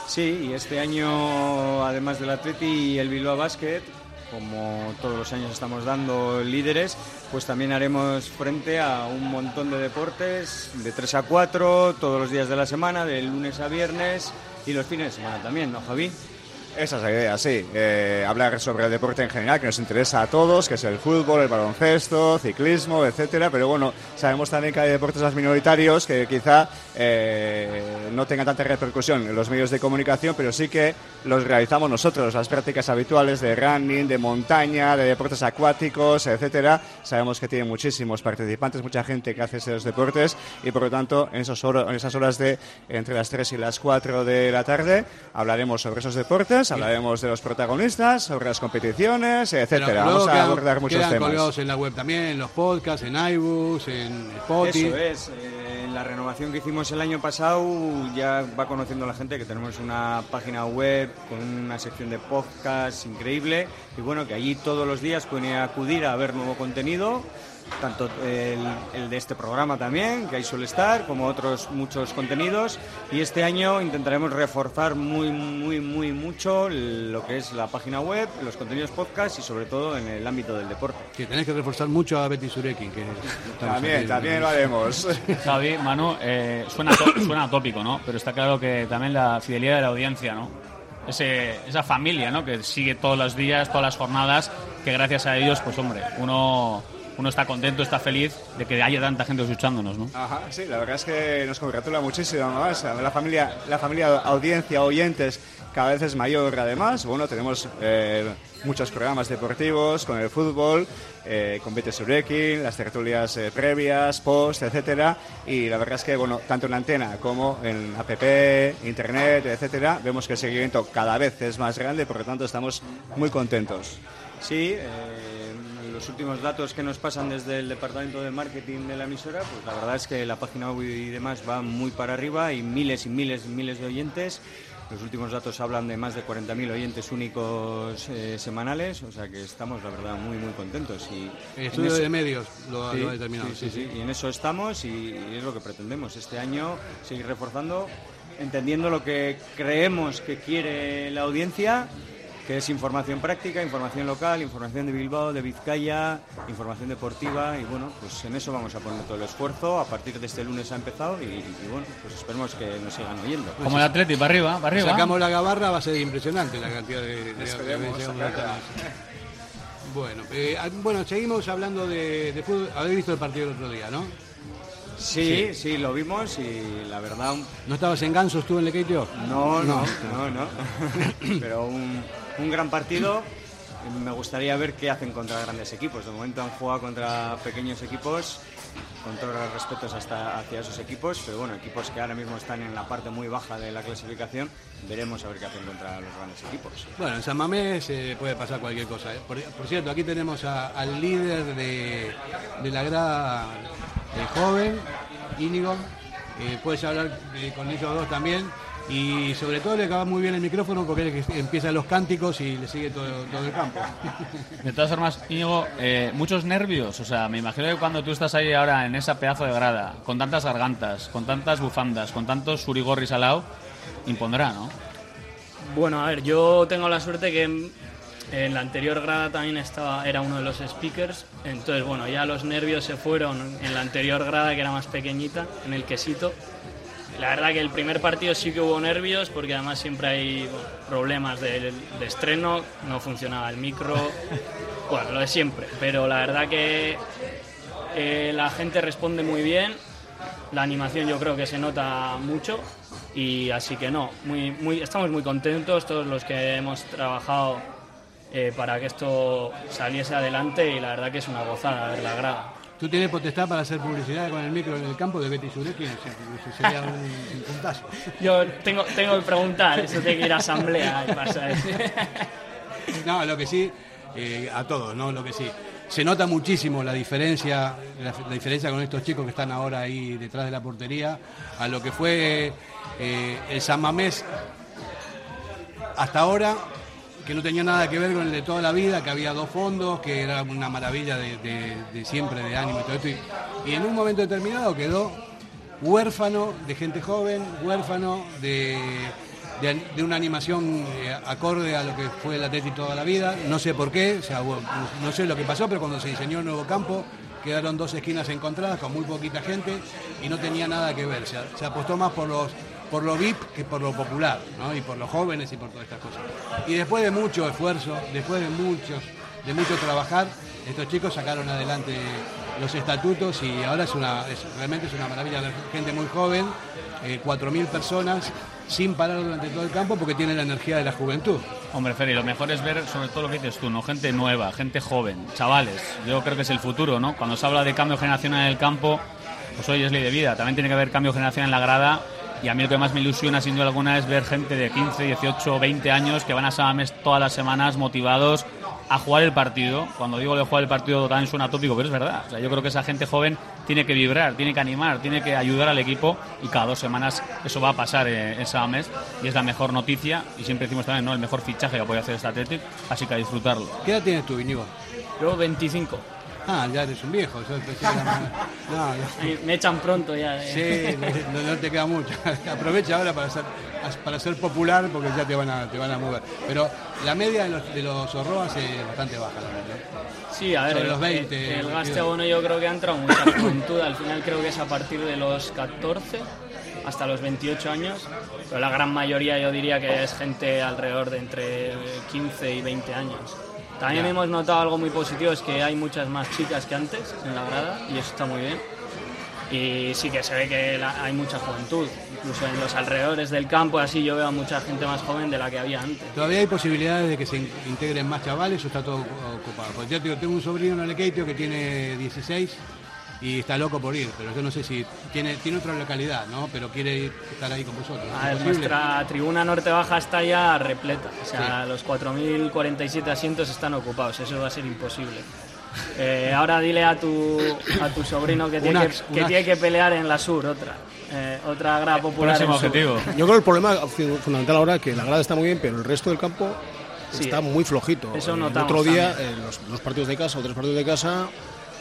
Sí, y este año, además del Atleti y el Bilbao Basket, como todos los años estamos dando líderes, pues también haremos frente a un montón de deportes de 3 a 4, todos los días de la semana, de lunes a viernes y los fines de semana también, ¿no, Javi? Esa es la idea, sí. Eh, hablar sobre el deporte en general, que nos interesa a todos, que es el fútbol, el baloncesto, ciclismo, etcétera. Pero bueno, sabemos también que hay deportes más minoritarios que quizá eh, no tengan tanta repercusión en los medios de comunicación, pero sí que los realizamos nosotros, las prácticas habituales de running, de montaña, de deportes acuáticos, etcétera. Sabemos que tienen muchísimos participantes, mucha gente que hace esos deportes y por lo tanto en, esos en esas horas de entre las 3 y las 4 de la tarde hablaremos sobre esos deportes, hablaremos de los protagonistas, sobre las competiciones, etcétera. Vamos a quedan- abordar muchos quedan temas. colgados en la web también, en los podcasts, en iBooks, en Spotify. Eso es. eh, en la renovación que hicimos el año pasado ya va conociendo la gente que tenemos una página web con una sección de podcast increíble y bueno, que allí todos los días pueden acudir a ver nuevo contenido. Tanto el, el de este programa también, que ahí suele estar, como otros muchos contenidos. Y este año intentaremos reforzar muy, muy, muy mucho lo que es la página web, los contenidos podcast y sobre todo en el ámbito del deporte. Que tenés que reforzar mucho a Betty Surekin. Que [laughs] También, aquí- también lo haremos. [laughs] Javi, Manu, eh, suena, to- suena tópico, ¿no? Pero está claro que también la fidelidad de la audiencia, ¿no? Ese, esa familia, ¿no? Que sigue todos los días, todas las jornadas, que gracias a ellos, pues hombre, uno, uno está contento, está feliz de que haya tanta gente escuchándonos, ¿no? Ajá, sí, la verdad es que nos congratula muchísimo más. La familia, la familia audiencia, oyentes, cada vez es mayor además. Bueno, tenemos eh, muchos programas deportivos con el fútbol, eh, con Bete Surekin, las tertulias eh, previas, post, etcétera. Y la verdad es que, bueno, tanto en antena como en app, internet, etcétera, vemos que el seguimiento cada vez es más grande, por lo tanto estamos muy contentos. Sí, eh, los últimos datos que nos pasan desde el departamento de marketing de la emisora, pues la verdad es que la página web y demás va muy para arriba y miles y miles y miles de oyentes. Los últimos datos hablan de más de 40.000 oyentes únicos eh, semanales, o sea que estamos, la verdad, muy, muy contentos. Y El en estudio eso- de medios lo, Sí, lo ha determinado. sí, sí, sí. Y en eso estamos y es lo que pretendemos este año, seguir reforzando, entendiendo lo que creemos que quiere la audiencia, que es información práctica, información local, información de Bilbao, de Vizcaya, información deportiva y bueno, pues en eso vamos a poner todo el esfuerzo. A partir de este lunes ha empezado y, y bueno, pues esperemos que nos sigan oyendo. Como el Atleti, para arriba, para arriba. Sacamos la gabarra, va a ser impresionante la cantidad de... de- Esperemos de- de- sacarla. Bueno, eh, ah, bueno, seguimos hablando de, de fútbol. Habéis visto el partido el otro día, ¿no? Sí, sí, lo vimos y la verdad ¿No estabas en gansos tú en Lequeitio? No, no, no, no. [laughs] Pero un, un gran partido. Me gustaría ver qué hacen contra grandes equipos. De momento han jugado contra pequeños equipos, con todos los respetos hasta hacia esos equipos, pero bueno, equipos que ahora mismo están en la parte muy baja de la clasificación, veremos a ver qué hacen contra los grandes equipos. Bueno, en San Mamés eh, puede pasar cualquier cosa. ¿eh? Por, cierto, aquí tenemos al líder de, la grada eh, joven, Íñigo. Eh, puedes hablar eh, con ellos dos también. Y sobre todo le acaba muy bien el micrófono porque es el que empieza los cánticos y le sigue todo, todo el campo. De todas formas, Íñigo, eh, muchos nervios. O sea, me imagino que cuando tú estás ahí ahora en esa pedazo de grada, con tantas gargantas, con tantas bufandas, con tantos surigorris al lado, impondrá, ¿no? Bueno, a ver, yo tengo la suerte que en, en la anterior grada también estaba, era uno de los speakers, entonces bueno, ya los nervios se fueron en la anterior grada que era más pequeñita, en el quesito, La verdad que el primer partido sí que hubo nervios porque además siempre hay bueno, problemas de, de estreno, no funcionaba el micro, [laughs] bueno, lo de siempre. Pero la verdad que eh, la gente responde muy bien, la animación yo creo que se nota mucho y así que no, muy, muy, estamos muy contentos todos los que hemos trabajado eh, para que esto saliese adelante y la verdad que es una gozada ver la grada. ¿Tú tienes potestad para hacer publicidad con el micro en el campo de Betty Sureki? Eso sería un, un puntazo. Yo tengo, tengo que preguntar, eso tiene que ir a asamblea y pasa eso. [laughs] No, lo que sí, eh, a todos, ¿no? Lo que sí. Se nota muchísimo la diferencia, la, la diferencia con estos chicos que están ahora ahí detrás de la portería, a lo que fue eh, el San Mamés hasta ahora, que no tenía nada que ver con el de toda la vida, que había dos fondos, que era una maravilla de, siempre, de ánimo y todo esto. Y, en un momento determinado quedó huérfano de gente joven, huérfano de, de- una animación eh, acorde a lo que fue el Atleti toda la vida. No sé por qué, no sé lo que pasó, pero cuando se diseñó el nuevo campo quedaron dos esquinas encontradas con muy poquita gente y no tenía nada que ver. Se apostó más por los por lo VIP que por lo popular, y por los jóvenes y por todas estas cosas. Y después de mucho esfuerzo, después de muchos, de mucho trabajar, estos chicos sacaron adelante los estatutos y ahora es una, realmente es una maravilla ver gente muy joven, eh, 4.000 personas, sin parar durante todo el campo porque tienen la energía de la juventud. Hombre, Feri, lo mejor es ver sobre todo lo que dices tú, ¿no? Gente nueva, gente joven, chavales. Yo creo que es el futuro, ¿no? Cuando se habla de cambio generacional en el campo, pues hoy es ley de vida. También tiene que haber cambio generacional en la grada. Y a mí lo que más me ilusiona, sin duda alguna, es ver gente de 15, 18, 20 años que van a Samames todas las semanas motivados a jugar el partido. Cuando digo de jugar el partido también suena tópico, pero es verdad. O sea, yo creo que esa gente joven tiene que vibrar, tiene que animar, tiene que ayudar al equipo y cada dos semanas eso va a pasar eh, en Samames y es la mejor noticia y siempre decimos también, ¿no? El mejor fichaje que puede hacer este Athletic, así que a disfrutarlo. ¿Qué edad tienes tú, Íñigo? Yo 25. Ah, ya eres un viejo. yo más- [laughs] no, no. Ay, Me echan pronto ya. eh. Sí, no, no te queda mucho. [laughs] Aprovecha ahora para ser, para ser popular porque ya te van a, te van a mover. Pero la media de los, de los Zorroas es bastante baja, la verdad. Sí, a ver, Sobre el, los 20, el, el 22. gaste abono yo creo que ha entrado mucha juventud. Al final creo que es a partir de los 14 hasta los 28 años. Pero la gran mayoría yo diría que es gente alrededor de entre 15 y 20 años. También hemos notado algo muy positivo, es que hay muchas más chicas que antes en la grada y eso está muy bien. Y sí que se ve que la- hay mucha juventud, incluso en los alrededores del campo, así yo veo a mucha gente más joven de la que había antes. ¿Todavía hay posibilidades de que se in- integren más chavales o está todo ocupado? Porque digo, tengo un sobrino en Alequeitio que tiene 16 y está loco por ir, pero yo no sé si tiene, tiene otra localidad, ¿no? Pero quiere ir- estar ahí con vosotros. A ver, ¿Es posible? nuestra tribuna norte baja está ya repleta. O sea, los 4.047 asientos están ocupados. Eso va a ser imposible. Eh, ahora dile a tu, a tu sobrino que tiene, que, que tiene que pelear en la sur, otra. Eh, otra grada popular. en sur. Yo creo que el problema fu- fundamental ahora es que la grada está muy bien, pero el resto del campo Sí, está muy flojito. eso el notamos otro día, eh, los, los partidos de casa o tres partidos de casa,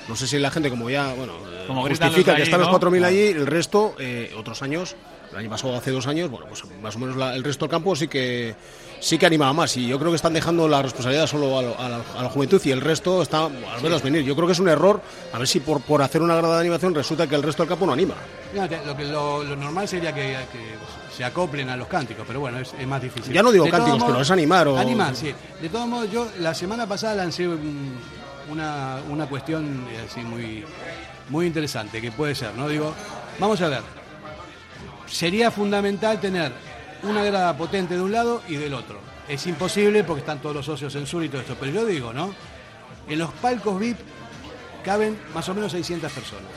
no sé si la gente, como ya, bueno, eh, Como los justifica de que están los ¿no? 4.000 allí, el resto, eh, otros años, el año pasado, hace dos años, bueno, pues más o menos la- el resto del campo sí que sí que animaba más. Y yo creo que están dejando la responsabilidad solo a, lo- a la, a la juventud y el resto está al menos venir. Yo creo que es un error, a ver si por, por hacer una grada de animación resulta que el resto del campo no anima. Lo, que, lo, lo normal sería que, que se acoplen a los cánticos, pero bueno, es, es más difícil. Ya no digo De cánticos, pero es animar o- Animar, sí. De todos modos, yo la semana pasada lancé un- una, una cuestión eh, así muy, muy interesante, que puede ser, ¿no? Digo, vamos a ver, sería fundamental tener una grada potente de un lado y del otro. Es imposible porque están todos los socios en sur y todo esto, pero yo digo, ¿no? En los palcos VIP caben más o menos 600 personas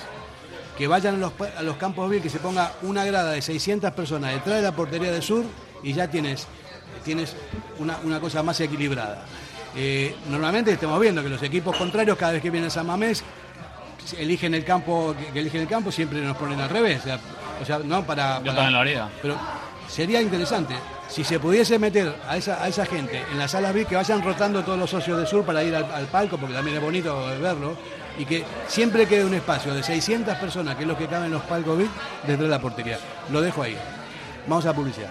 que vayan a los, a los campos VIP, que se ponga una grada de 600 personas detrás de la portería de sur y ya tienes, tienes una, una cosa más equilibrada. Eh, normalmente estamos viendo que los equipos contrarios cada vez que vienen a San Mamés eligen el campo, que, eligen el campo siempre nos ponen al revés. O sea, no para, Yo para- también lo haría. Pero sería interesante si se pudiese meter a esa, a esa gente en las salas VIP que vayan rotando todos los socios de Sur para ir al, al palco, porque también es bonito verlo, y que siempre quede un espacio de 600 personas, que es lo que caben en los palcos VIP, detrás de la portería. Lo dejo ahí. Vamos a publicidad.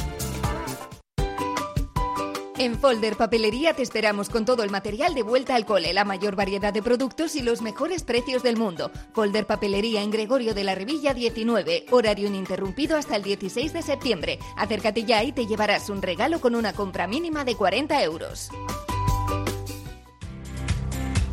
En Folder Papelería te esperamos con todo el material de vuelta al cole, la mayor variedad de productos y los mejores precios del mundo. Folder Papelería en Gregorio de la Revilla 19, horario ininterrumpido hasta el 16 de septiembre. Acércate ya y te llevarás un regalo con una compra mínima de 40 euros.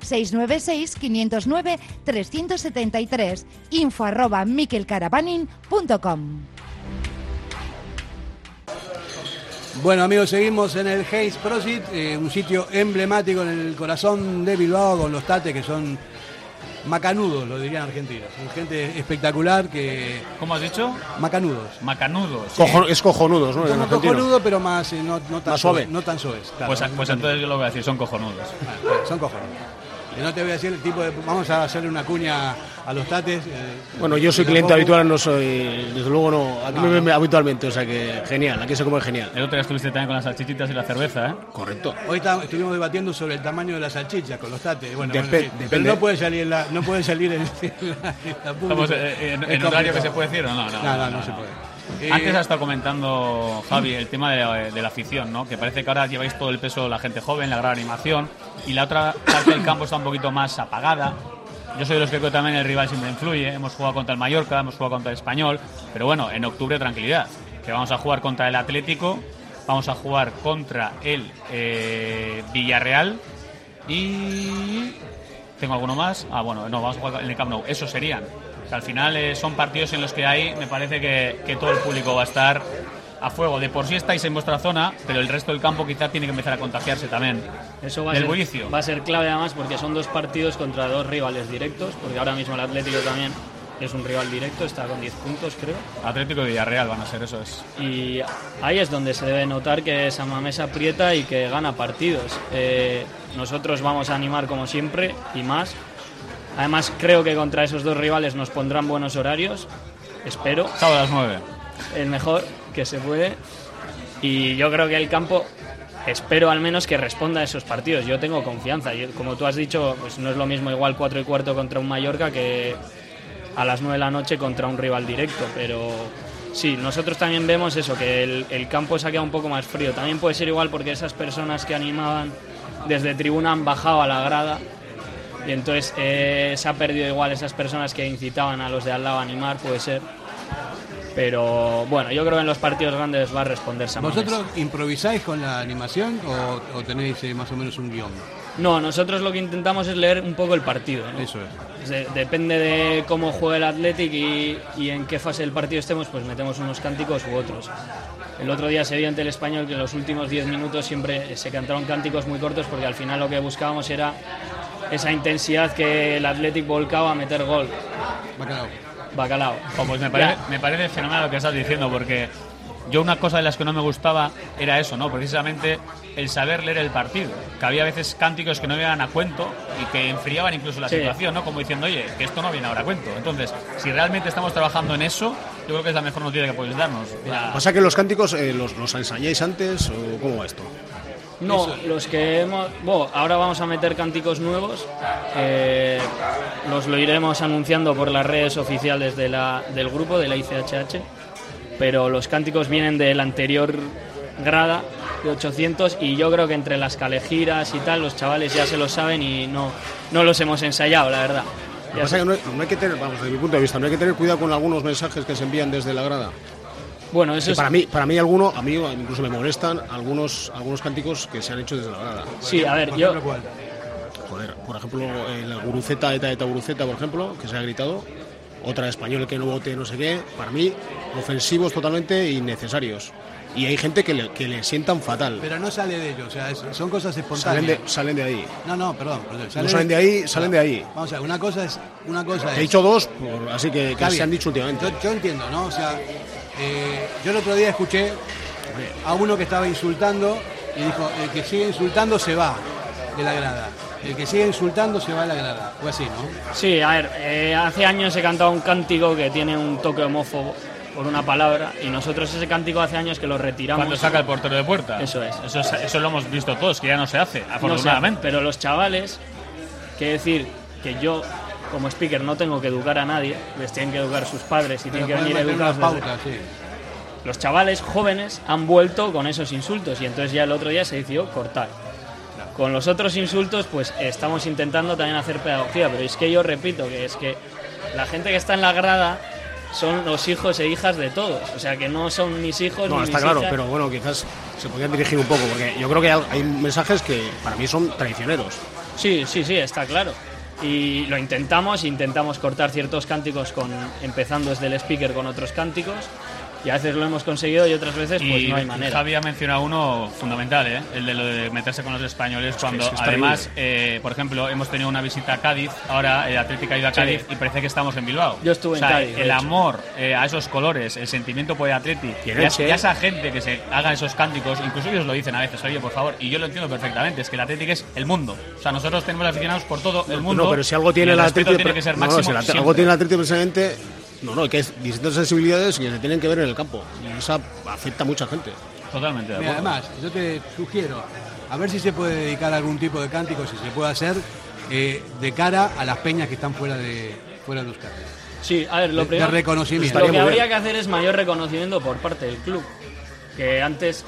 696-509-373. Info arroba miquelcaravaning.com. Bueno amigos, seguimos en el Hayes Prosit, eh, un sitio emblemático en el corazón de Bilbao con los tates que son macanudos, lo dirían argentinos. Son gente espectacular que... ¿Cómo has dicho? Macanudos. Macanudos. Cojo- es cojonudos, ¿no? Argentino. cojonudo, pero más, eh, no, no tan Más suave. No tan suaves. claro. Pues, pues entonces yo lo voy a decir, son cojonudos. Ah, son cojonudos. Y no te voy a decir el tipo de... Vamos a hacerle una cuña a los tates. eh, Bueno, yo soy cliente habitual, no soy. Desde luego no. Aquí No, me ven no. habitualmente, o sea que genial, aquí se come genial. El otro día estuviste también con las salchichitas y la cerveza, ¿eh? Correcto. Hoy está- estuvimos debatiendo sobre el tamaño de la salchicha con los tates. Bueno, Depe- bueno, sí. Pero depende. no puede salir en la, no puede salir en, en [laughs] la, en la eh, en, horario que se puede decir o no. No, No, no, no se puede. Eh, Antes ha estado comentando Javi el tema de la, de la afición, ¿no? Que parece que ahora lleváis todo el peso de la gente joven, la gran animación, y la otra parte del campo está un poquito más apagada. Yo soy de los que creo que también el rival siempre influye. Hemos jugado contra el Mallorca, hemos jugado contra el Español, pero bueno, en octubre tranquilidad, que vamos a jugar contra el Atlético, vamos a jugar contra el eh, Villarreal y tengo alguno más. Ah, bueno, no, vamos a jugar en el Camp Nou. Esos serían. Que al final eh, son partidos en los que ahí me parece que, que todo el público va a estar a fuego. De por sí estáis en vuestra zona, pero el resto del campo quizá tiene que empezar a contagiarse también. Eso va del ser, bullicio. va a ser clave además porque son dos partidos contra dos rivales directos, porque ahora mismo el Atlético también es un rival directo, está con 10 puntos creo. Atlético y Villarreal van a ser, eso es. Y ahí es donde se debe notar que San Mamés aprieta y que gana partidos. Eh, nosotros vamos a animar como siempre y más. Además creo que contra esos dos rivales nos pondrán buenos horarios, espero. Sábado a las 9. El mejor que se puede. Y yo creo que el campo, espero al menos que responda a esos partidos. Yo tengo confianza. Yo- como tú has dicho, pues no es lo mismo igual 4 y cuarto contra un Mallorca que a las 9 de la noche contra un rival directo. Pero sí, nosotros también vemos eso, que el, el campo se ha quedado un poco más frío. También puede ser igual porque esas personas que animaban desde tribuna han bajado a la grada. Y entonces eh, se ha perdido igual esas personas que incitaban a los de al lado a animar, puede ser. Pero bueno, yo creo que en los partidos grandes va a responder San Mamés. ¿Vosotros improvisáis con la animación o, o tenéis eh, más o menos un guion? No, nosotros lo que intentamos es leer un poco el partido. ¿no? Eso es. De- depende de cómo juegue el Athletic y, y en qué fase del partido estemos, pues metemos unos cánticos u otros. El otro día se vio ante el español que en los últimos 10 minutos siempre se cantaron cánticos muy cortos porque al final lo que buscábamos era esa intensidad que el Athletic volcaba a meter gol. Bacalao. Bacalao. Oh, pues me parece, me parece fenomenal lo que estás diciendo, porque yo una cosa de las que no me gustaba era eso, ¿no? Precisamente el saber leer el partido. Que había veces cánticos que no iban a cuento y que enfriaban incluso la Sí. situación, ¿no? Como diciendo, oye, que esto no viene ahora a cuento. Entonces, si realmente estamos trabajando en eso, yo creo que es la mejor noticia que podéis darnos. La- ¿Pasa que los cánticos eh, los, los ensayáis antes o cómo va esto? No, los que hemos. Bueno, ahora vamos a meter cánticos nuevos. eh, los lo iremos anunciando por las redes oficiales de la, del grupo, de la ICHH. Pero los cánticos vienen de la anterior grada de 800 y yo creo que entre las calejiras y tal, los chavales ya se lo saben y no, no los hemos ensayado, la verdad. Lo que pasa es que no hay, no hay que tener, vamos, desde mi punto de vista, no hay que tener cuidado con algunos mensajes que se envían desde la grada. Bueno, eso es- para mí, para mí alguno, a mí incluso me molestan algunos algunos cánticos que se han hecho desde la grada. Sí, a ver, yo. Joder, por ejemplo, el guruceta, eta, eta, guruceta, por ejemplo, que se ha gritado. otra español que no vote no sé qué, para mí ofensivos totalmente innecesarios. Y hay gente que le, que le sientan fatal. Pero no sale de ellos, o sea, es- son cosas Salen espontáneas. de, salen de ahí. No, no, perdón. perdón, No salen de ahí, salen de ahí. Vamos a ver, una cosa es. Una cosa he dicho dos, por- así que, que se han dicho últimamente. Yo, yo entiendo, ¿no? O sea, eh, yo el otro día escuché a uno que estaba insultando y dijo, el que sigue insultando se va de la grada. El que sigue insultando se va de la grada. Fue así, ¿no? Sí, a ver, eh, hace años he cantado un cántico que tiene un toque homófobo por una palabra y nosotros ese cántico hace años que lo retiramos. Cuando saca el portero de puerta. Eso es. Eso, es- eso lo hemos visto todos, que ya no se hace, No sé, afortunadamente. pero los chavales, que decir que yo como speaker no tengo que educar a nadie, les tienen que educar sus padres y Pero tienen que venir educados. unas desde- pautas, sí. Los chavales jóvenes han vuelto con esos insultos y entonces ya el otro día se decidió cortar. Con los otros insultos, pues estamos intentando también hacer pedagogía, pero es que yo repito que es que la gente que está en la grada son los hijos e hijas de todos, o sea que no son mis hijos No, ni está mis claro, hijas. pero bueno, quizás se podrían dirigir un poco, porque yo creo que hay mensajes que para mí son traicioneros. Sí, sí, sí, está claro. Y lo intentamos, intentamos cortar ciertos cánticos con empezando desde el speaker con otros cánticos y a veces lo hemos conseguido y otras veces pues y no hay manera. Javi ha mencionado uno fundamental, ¿eh? el de lo de meterse con los españoles. Cuando es que además, eh, por ejemplo, hemos tenido una visita a Cádiz, ahora el Atlético ha ido a Sí. Cádiz y parece que estamos en Bilbao. Yo estuve O en sea, Cádiz, de El amor eh, a esos colores, el sentimiento por el Atleti, y, en a- Elche, y a ¿eh? esa gente que se haga esos cánticos, incluso ellos lo dicen a veces, oye, por favor, y yo lo entiendo perfectamente, es que el Atlético es el mundo. O sea, nosotros tenemos aficionados por todo el mundo. No, pero si algo tiene el el Atlético, tiene que ser no, no, máximo. si el Atlético- algo tiene el Atlético precisamente, no, no, que hay distintas sensibilidades que se tienen que ver en el campo y esa afecta a mucha gente. Totalmente de Mira, acuerdo. además, yo te sugiero, a ver si se puede dedicar a algún tipo de cántico, si se puede hacer, eh, de cara a las peñas que están fuera de, fuera de Euskadi. Sí, a ver, lo De- de primero. reconocimiento. Lo que habría bien. que hacer es mayor reconocimiento por parte del club. Que antes.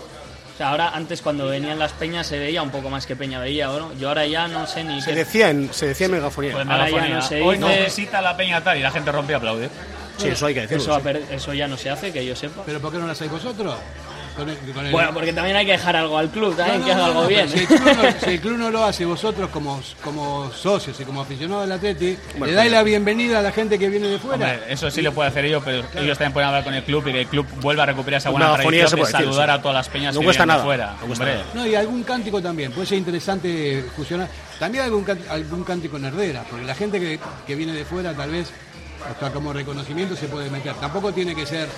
O sea, ahora, antes cuando venían las peñas se veía un poco más que peña veía, ¿no? Yo ahora ya no sé ni Se qué. decía en, se decía en megafonía. Pues Ahora ya megafonía. no se Hoy dice- nos visita la peña tal y la gente rompe y aplaude. Sí, eso hay que decirlo. Eso, ha sí. per- eso ya no se hace, que yo sepa. ¿Pero por qué no lo hacéis vosotros? Con el- con el- Bueno, porque también hay que dejar algo al club, también No, que haga no, algo no, bien. pero Si el, club no, si el club no lo hace, vosotros como, como socios y como aficionados del Atleti, Bueno, le dais pues- la bienvenida a la gente que viene de fuera. Hombre, eso sí lo puede hacer ellos, pero ellos también pueden hablar con el club y que el club vuelva a recuperar esa buena tradición de decir, saludar sí. a todas las peñas No que cuesta vienen de nada, fuera. no cuesta nada. No, y algún cántico también, puede ser interesante fusionar. También algún, algún cántico en herdera, porque la gente que, que viene de fuera tal vez, hasta como reconocimiento se puede meter. Tampoco tiene que ser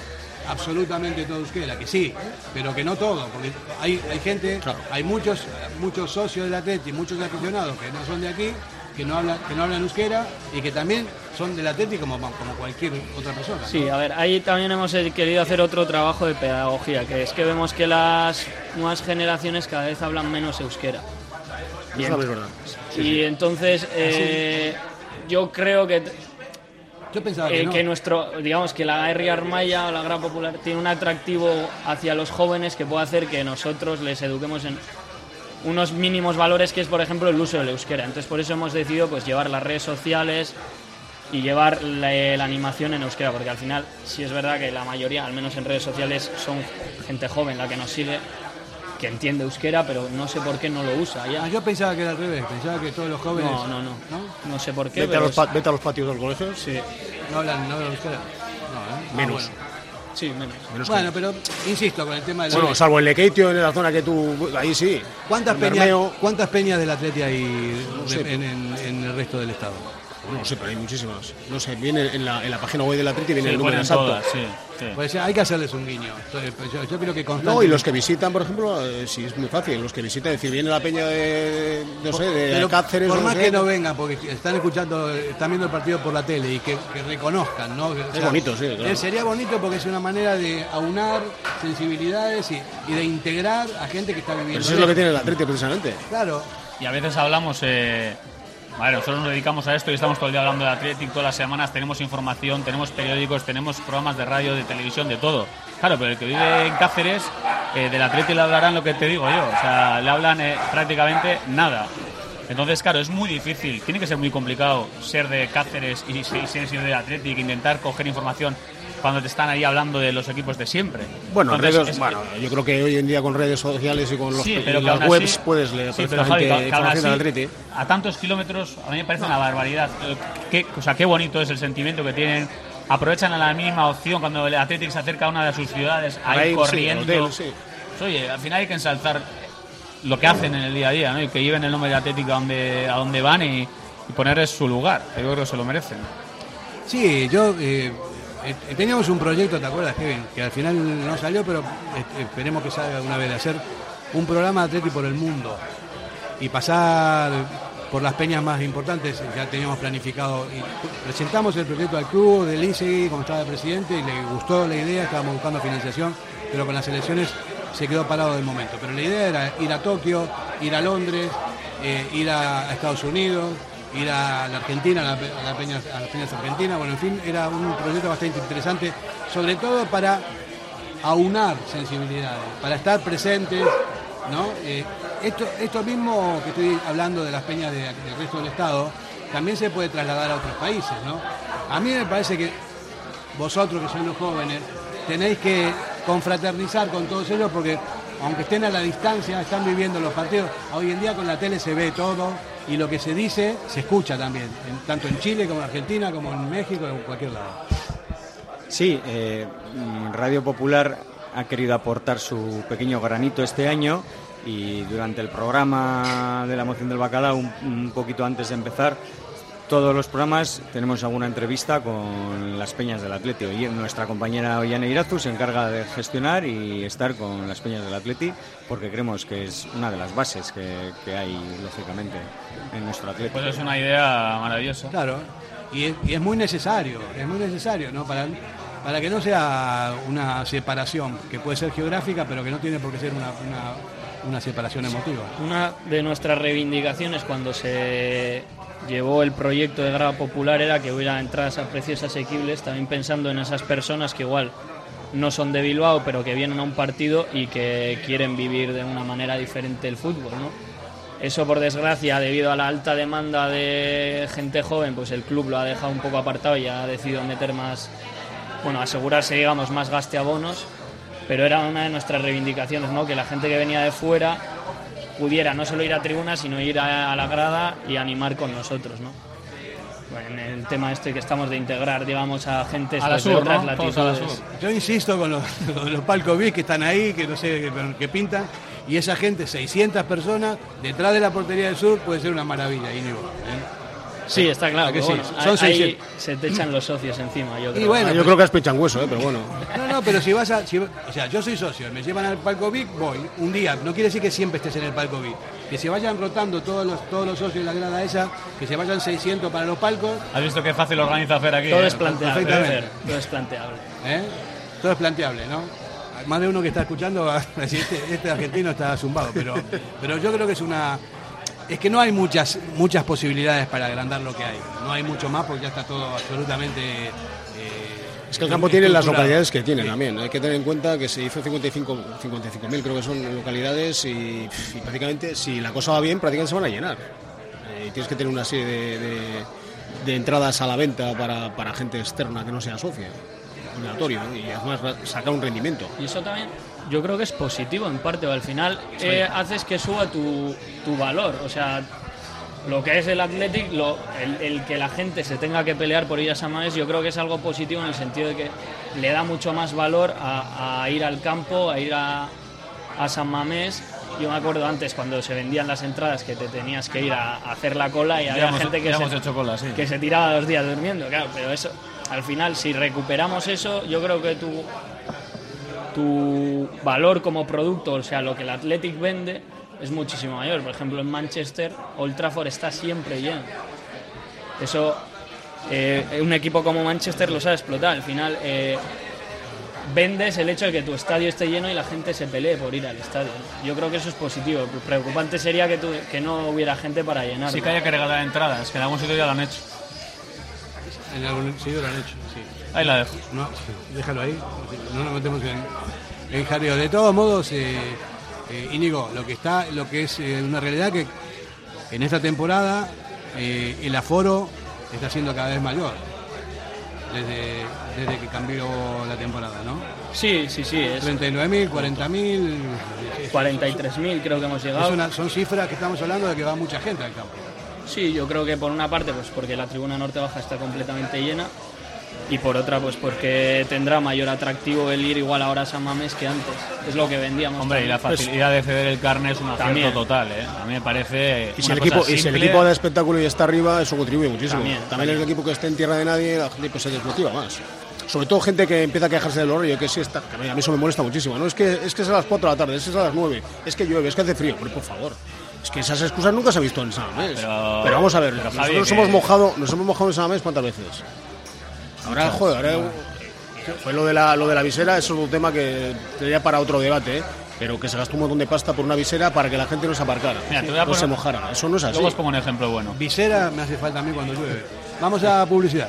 absolutamente todo euskera, que sí, pero que no todo, porque hay, hay gente, hay muchos, muchos socios del Atleti, muchos aficionados que no son de aquí, que no hablan, que no hablan euskera y que también son del Atleti como, como cualquier otra persona. ¿no? Sí, a ver, ahí también hemos eh, querido hacer otro trabajo de pedagogía, que es que vemos que las nuevas generaciones cada vez hablan menos euskera. Y, Eso en- es verdad. y entonces eh, yo creo que, Yo pensaba eh, que no. que nuestro, digamos que la R Armaya o la Gran Popular tiene un atractivo hacia los jóvenes que puede hacer que nosotros les eduquemos en unos mínimos valores que es por ejemplo el uso del euskera. Entonces por eso hemos decidido pues llevar las redes sociales y llevar la, la animación en euskera, porque al final sí es verdad que la mayoría, al menos en redes sociales, son gente joven la que nos sigue, que entiende euskera, pero no sé por qué no lo usa ya. Ah, yo pensaba que era al revés, pensaba que todos los jóvenes No, no, no. No sé por qué, Vete a, los pa- vete a los patios del colegio. Sí. no hablan, no hablan euskera. No, ¿eh? Ah, Menos. bueno. Sí, menos. Menos Bueno, pero insisto con el tema del Bueno, salvo el Lekeitio en la zona que tú. Ahí sí. ¿Cuántas peñas, ¿Cuántas peñas del Atleti hay No sé. en, en- en el resto del estado? No, no sé, pero hay muchísimas. No sé, viene en la, en la página web del Atleti viene Sí, el número exacto. todas, sí, sí. Pues hay que hacerles un guiño. Entonces, pues yo, yo creo que No, y los que visitan, por ejemplo, eh, sí es muy fácil. Los que visitan, es decir, viene la peña de, no sé, de Pero Cáceres. por no más sé. que no vengan, porque están escuchando, están viendo el partido por la tele y que, que reconozcan, ¿no? O Es bonito, sí, claro. eh, Sería bonito porque es una manera de aunar sensibilidades y, y de integrar a gente que está Pero viviendo. eso es lo que tiene el Atleti, precisamente. Claro. Y a veces hablamos, eh, vale, nosotros nos dedicamos a esto y estamos todo el día hablando de Atlético todas las semanas, tenemos información, tenemos periódicos, tenemos programas de radio, de televisión, de todo. Claro, pero el que vive en Cáceres, eh, del Atlético le hablarán lo que te digo yo, o sea, le hablan eh, prácticamente nada. Entonces, claro, es muy difícil, tiene que ser muy complicado ser de Cáceres y, ser ser de Atlético, intentar coger información cuando te están ahí hablando de los equipos de siempre. Bueno, Entonces, redes- bueno, yo creo que hoy en día con redes sociales y con los, Sí, pero las webs así- puedes leer sí, pero Javi, que- del así. A tantos kilómetros, a mí me parece una barbaridad. Qué, o sea, qué bonito es el sentimiento que tienen. Aprovechan a la mínima opción cuando el Athletic se acerca a una de sus ciudades, ahí sí, corriendo. hotel, sí. Pues, Oye, al final hay que ensalzar lo que hacen en el día a día, ¿no? Y que lleven el nombre de Athletic a donde, a donde van y, y ponerles su lugar. Yo creo que se lo merecen. Sí, yo eh, eh, teníamos un proyecto, ¿te acuerdas, Kevin? Que al final no salió, pero eh, esperemos que salga una vez de hacer un programa de Atleti por el mundo y pasar por las peñas más importantes. Ya teníamos planificado y presentamos el proyecto al club del ICI como estaba el presidente y le gustó la idea, estábamos buscando financiación, pero con las elecciones se quedó parado de momento. Pero la idea era ir a Tokio, ir a Londres, eh, ir a Estados Unidos, ir a la Argentina, a, la, a a las peñas argentinas. Bueno, en fin, era un proyecto bastante interesante, sobre todo para aunar sensibilidades, para estar presentes, ¿no? Eh, esto, mismo que estoy hablando de las peñas de- del resto del Estado, también se puede trasladar a otros países, ¿no? A mí me parece que vosotros que sois los jóvenes, tenéis que confraternizar con todos ellos porque aunque estén a la distancia, están viviendo los partidos. Hoy en día con la tele se ve todo y lo que se dice se escucha también, tanto en Chile como en Argentina, como en México, en cualquier lado. Sí, eh, Radio Popular ha querido aportar su pequeño granito este año y durante el programa de la moción del bacalao, un poquito antes de empezar, todos los programas tenemos alguna entrevista con las peñas del Atleti. Y nuestra compañera Ollane Irazu se encarga de gestionar y estar con las peñas del Atleti porque creemos que es una de las bases que, que hay, lógicamente, en nuestro Atleti. Pues es una idea maravillosa. Claro, y es, y es muy necesario, es muy necesario, ¿no? Para, para que no sea una separación, que puede ser geográfica, pero que no tiene por qué ser una, una, una separación emotiva. Una de nuestras reivindicaciones cuando se llevó el proyecto de grado popular era que hubiera entradas a precios asequibles, también pensando en esas personas que igual no son de Bilbao, pero que vienen a un partido y que quieren vivir de una manera diferente el fútbol, ¿no? Eso, por desgracia, debido a la alta demanda de gente joven, pues el club lo ha dejado un poco apartado y ha decidido meter más, bueno, asegurarse, digamos, más gaste abonos, pero era una de nuestras reivindicaciones, ¿no? Que la gente que venía de fuera pudiera no solo ir a tribuna, sino ir a, a la grada y animar con nosotros, ¿no? En el tema este que estamos de integrar, digamos, a gente A la pues, sur, de otras ¿no? Todos a la latitudes. sur. Yo insisto con los, [laughs] los palcos VIP que están ahí, que no sé, que, que pintan, y esa gente, 600 personas, detrás de la portería del sur, puede ser una maravilla, Íñigo. ¿eh? Sí, está claro. ¿A que sí? bueno, Son ahí 600. se te echan los socios encima, yo creo. Y bueno, Ah, yo pues- creo que es pechan hueso, ¿eh? pero bueno. No, no, pero si vas a. si- o sea, yo soy socio, me llevan al palco VIP, voy. Un día, no quiere decir que siempre estés en el palco VIP. Que se vayan rotando todos los, todos los socios de la grada esa, que se vayan 600 para los palcos. ¿Has visto qué fácil organiza Fer aquí? Todo eh? es planteable. Fer, todo es planteable. ¿eh? Todo es planteable, ¿no? Más de uno que está escuchando va a decir, este, este argentino está zumbado, pero, pero yo creo que es una. Es que no hay muchas, muchas posibilidades para agrandar lo que hay. No hay mucho más porque ya está todo absolutamente. eh, Es que el campo tiene las localidades que tiene también. Hay que tener en cuenta que se hizo 55 55.000 creo que son localidades y, y prácticamente si la cosa va bien prácticamente se van a llenar. Eh, y tienes que tener una serie de, de- de entradas a la venta para, para gente externa que no sea socia. Obligatorio ¿no? y además sacar un rendimiento. Y eso también yo creo que es positivo en parte, o al final Sí. eh, haces que suba tu, tu valor. O sea, lo que es el Athletic, lo, el, el que la gente se tenga que pelear por ir a San Mamés, yo creo que es algo positivo en el sentido de que le da mucho más valor a, a ir al campo, a ir a, a San Mamés. Yo me acuerdo antes cuando se vendían las entradas que te tenías que ir a, a hacer la cola y Ya había hemos- gente que ya se, hecho cola, sí. que se tiraba dos días durmiendo, claro, pero eso, al final, si recuperamos eso, yo creo que tu, tu valor como producto, o sea, lo que el Athletic vende, es muchísimo mayor. Por ejemplo, en Manchester, Old Trafford está siempre lleno. Eso, eh, un equipo como Manchester lo sabe explotar. Al final, eh, vendes el hecho de que tu estadio esté lleno y la gente se pelee por ir al estadio. Yo creo que eso es positivo. Preocupante sería que, tu- que no hubiera gente para llenar. Sí que haya que regalar entradas, que en algún sitio ya lo han hecho. En algún sitio lo han hecho, sí. Ahí la dejo. No, déjalo ahí. No nos metemos en, en. De todos modos, eh, eh, Íñigo, lo que está, lo que es eh, una realidad que en esta temporada eh, el aforo está siendo cada vez mayor. desde, desde que cambió la temporada, ¿no? Sí, sí, sí. Es 39.000, 40.000. 43.000 creo que hemos llegado. Una- son cifras que estamos hablando de que va mucha gente al campo. Sí, yo creo que por una parte, pues porque la tribuna norte baja está completamente llena y por otra, pues porque tendrá mayor atractivo el ir igual ahora a San Mamés que antes. Es lo que vendíamos. Hombre, y la también. facilidad de ceder el carne es un acierto También. total, ¿eh? A mí me parece. Y si, una el cosa equipo, y si el equipo da espectáculo y está arriba, eso contribuye muchísimo. También, También, también. el equipo que esté en tierra de nadie, la gente pues, se desmotiva más. Sobre todo gente que empieza a quejarse del horario, que sí está, que a mí a mí eso me molesta muchísimo. No es que es que es a las 4 de la tarde, es que es a las 9, es que llueve, es que hace frío, Hombre, por favor. Es que esas excusas nunca se han visto en San Mamés. Pero- Pero, vamos a ver, pero, nosotros Javi, nos hemos mojado, nos hemos mojado en San Mamés cuántas veces. Ahora, joder, ahora fue lo de la lo de la visera, eso es un tema que sería para otro debate, ¿eh? pero que se gastó un montón de pasta por una visera para que la gente no se aparcara, Mira, no poner- se mojara. Eso no es así. Luego os pongo un ejemplo bueno. Visera me hace falta a mí cuando llueve. Vamos a publicidad.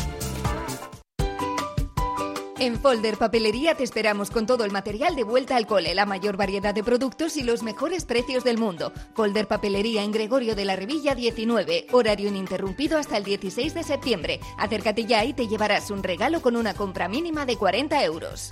En Folder Papelería te esperamos con todo el material de vuelta al cole, la mayor variedad de productos y los mejores precios del mundo. Folder Papelería en Gregorio de la Revilla 19, horario ininterrumpido hasta el 16 de septiembre. Acércate ya y te llevarás un regalo con una compra mínima de 40 euros.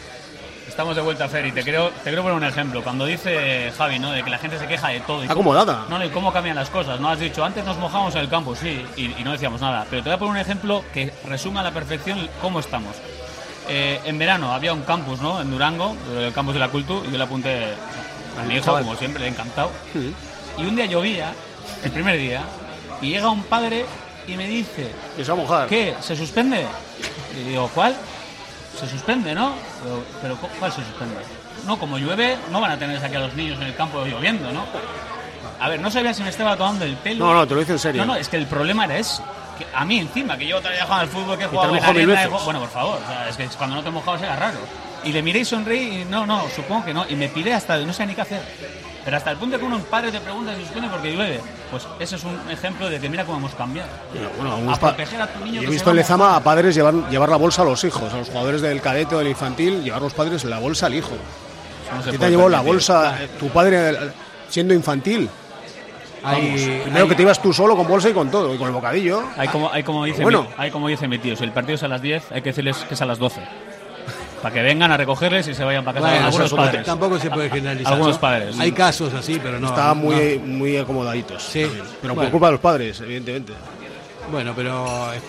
Estamos de vuelta, Fer, y te quiero, te quiero poner un ejemplo. Cuando dice Javi, ¿no? De que la gente se queja de todo. y acomodada. No, no, y cómo cambian las cosas. No has dicho, antes nos mojamos en el campo, sí, y, y no decíamos nada. Pero te voy a poner un ejemplo que resuma a la perfección cómo estamos. Eh, en verano había un campus, ¿no? En Durango, el campus de la Cultu, y yo le apunté a mi hijo, como siempre, encantado. Y un día llovía, el primer día, y llega un padre y me dice, Que se va a mojar. ¿Qué? ¿Se suspende? Y digo, ¿cuál? Se suspende, ¿no? Pero, pero ¿cu- ¿cuál se suspende? No, como llueve, no van a tener aquí a los niños en el campo lloviendo, ¿no? A ver, no sabía si me estaba tomando el pelo. No, no, te lo dice en serio. No, no, es que el problema era. Que a mí encima, que yo todavía jugado al fútbol, que he jugado en arena, jugado- Bueno, por favor, o sea, es que cuando no te mojabas era raro. Y le miré y sonreí y no, no, supongo que no. Y me piré hasta no sé ni qué hacer. Pero hasta el punto que uno un padre te pregunta si se suspende porque llueve. Pues ese es un ejemplo de que mira cómo hemos cambiado. Bueno, a algunos pa- proteger a tu niño Yo he visto en a Lezama a padres llevar, llevar la bolsa a los hijos, a los jugadores del cadete o del infantil, llevar los padres la bolsa al hijo. no ¿Qué te ha llevado la bolsa tu padre eh, siendo infantil? Hay- primero hay- que te ibas tú solo con bolsa y con todo, y con el bocadillo. Hay como, hay como dice Bueno. mi, hay como dice mi tío, si el partido es a las 10, hay que decirles que es a las 12. Para que vengan a recogerles y se vayan para casa. Bueno, algunos padres. tampoco se puede generalizar. Algunos ¿no? padres. Hay casos así, pero no. Está muy, no. muy acomodaditos. Sí. también. Pero Bueno. por culpa de los padres, evidentemente. Bueno, pero eh,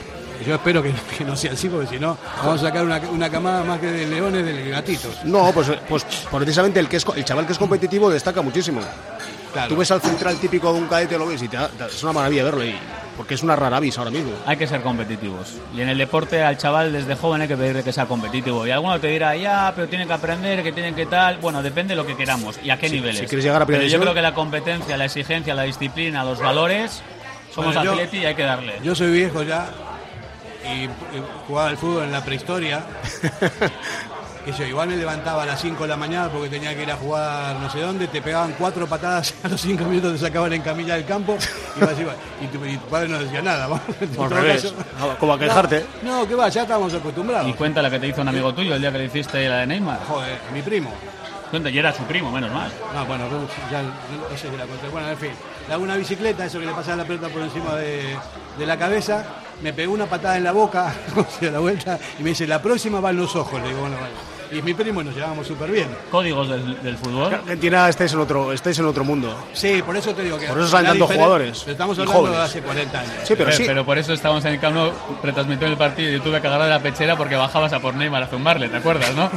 yo espero que, [laughs] que no sea así, porque si no, vamos a sacar una, una camada más que de leones de gatitos. No, pues, pues precisamente el, que es, co- el chaval que es competitivo destaca muchísimo. Claro. Tú ves al central típico de un cadete, lo ves y te da- te- es una maravilla verlo, y, porque es una rara avis ahora mismo. Hay que ser competitivos. Y en el deporte al chaval desde joven hay que pedirle que sea competitivo. Y alguno te dirá, ya, pero tiene que aprender, que tiene que tal. Bueno, depende de lo que queramos y a qué niveles. si quieres llegar a pero yo creo que la competencia, la exigencia, la disciplina, los valores, somos Bueno, atleti y hay que darle. Yo soy viejo ya y, y jugaba al fútbol en la prehistoria. [laughs] que yo igual me levantaba a las 5 de la mañana porque tenía que ir a jugar no sé dónde, te pegaban cuatro patadas, [laughs] a los 5 minutos te sacaban en camilla del campo y, vas y, vas. Y tu, y tu padre no decía nada. caso- como a quejarte. No, no, que va, ya estamos acostumbrados. Y cuenta la que te hizo un amigo tuyo el día que le hiciste la de Neymar. Joder, mi primo. Cuenta, y era su primo, menos mal. No, bueno, no, ya no sé si la conté. Bueno, en fin, le hago una bicicleta, eso que le pasa la pelota por encima de, de la cabeza, me pegó una patada en la boca, [laughs] la vuelta, y me dice, la próxima va en los ojos. Le digo, bueno, vale. Y mi primo y nos llevábamos súper bien. Códigos del, del fútbol. Argentina estáis en otro, estáis en otro mundo. Sí, por eso te digo que. Por eso salen tantos jugadores Estamos hablando de jóvenes. hace 40 años. Sí, pero Eh, sí. Pero por eso estábamos en el Camp Nou retransmitiendo el partido y yo tuve que agarrar de la pechera porque bajabas a por Neymar a zumbarle, ¿te acuerdas, no?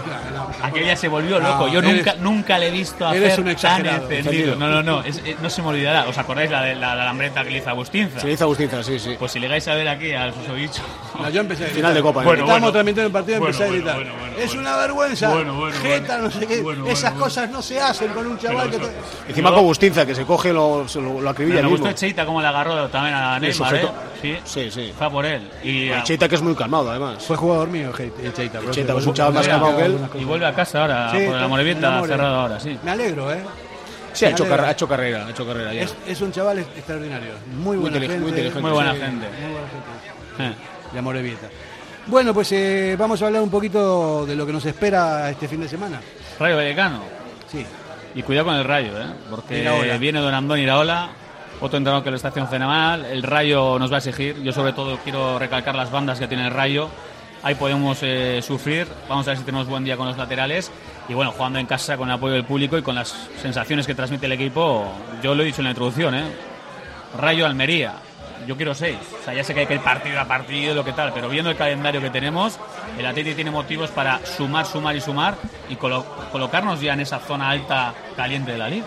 Aquella se volvió No, loco. Yo eres- nunca, nunca le he visto eres hacer un tan exagerado. encendido. Encendido. No, no, no. es- eh, no se me olvidará. ¿Os acordáis la de la, la lambreta que le hizo Agustinza? Se le hizo Agustinza, sí, sí. Pues si llegáis a ver aquí al susodicho. No, yo empecé a gritar. Final de Copa, ¿eh? Bueno, Estábamos bueno. transmitiendo el partido y Bueno, empecé a bueno, gritar. bueno, bueno, es bueno. una vergüenza. Bueno, bueno, Jeta, bueno. no sé qué. Bueno, Esas bueno, cosas no se hacen con un chaval que. To- Encima con Agustinza, que se coge, lo, lo, lo acribilla Me gustó. Cheita como le agarró también a Neymar, ¿eh? sujeto. Sí, Sí, sí. fue a por él. Y, Cheita que es muy calmado, además. Fue jugador mío, Cheita. Cheita, pues un chaval más calmado que él. y vuelve a casa ahora, Sí, por la Morevieta, la cerrado ahora, sí. Me alegro, ¿eh? Sí, ha hecho, ha carrera, ha hecho carrera ya. Es, es un chaval extraordinario. Muy Muy buena intelig- gente. muy inteligente. Muy buena sí, gente. Muy buena gente. Eh. De Amorebieta. Bueno, pues eh, vamos a hablar un poquito de lo que nos espera este fin de semana. Rayo Vallecano. Sí. Y cuidado con el Rayo, ¿eh? porque Iraola. viene Don Andón Iraola, otro entrenador que lo está haciendo fenomenal. El Rayo nos va a exigir. Yo, sobre todo, quiero recalcar las bandas que tiene el Rayo. Ahí podemos eh, sufrir. Vamos a ver si tenemos buen día con los laterales. Y bueno, jugando en casa con el apoyo del público y con las sensaciones que transmite el equipo, yo lo he dicho en la introducción, ¿eh? Rayo Almería. Yo quiero seis. O sea, ya sé que hay que ir partido a partido, lo que tal, pero viendo el calendario que tenemos, el Atleti tiene motivos para sumar, sumar y sumar y colo- colocarnos ya en esa zona alta caliente de la liga.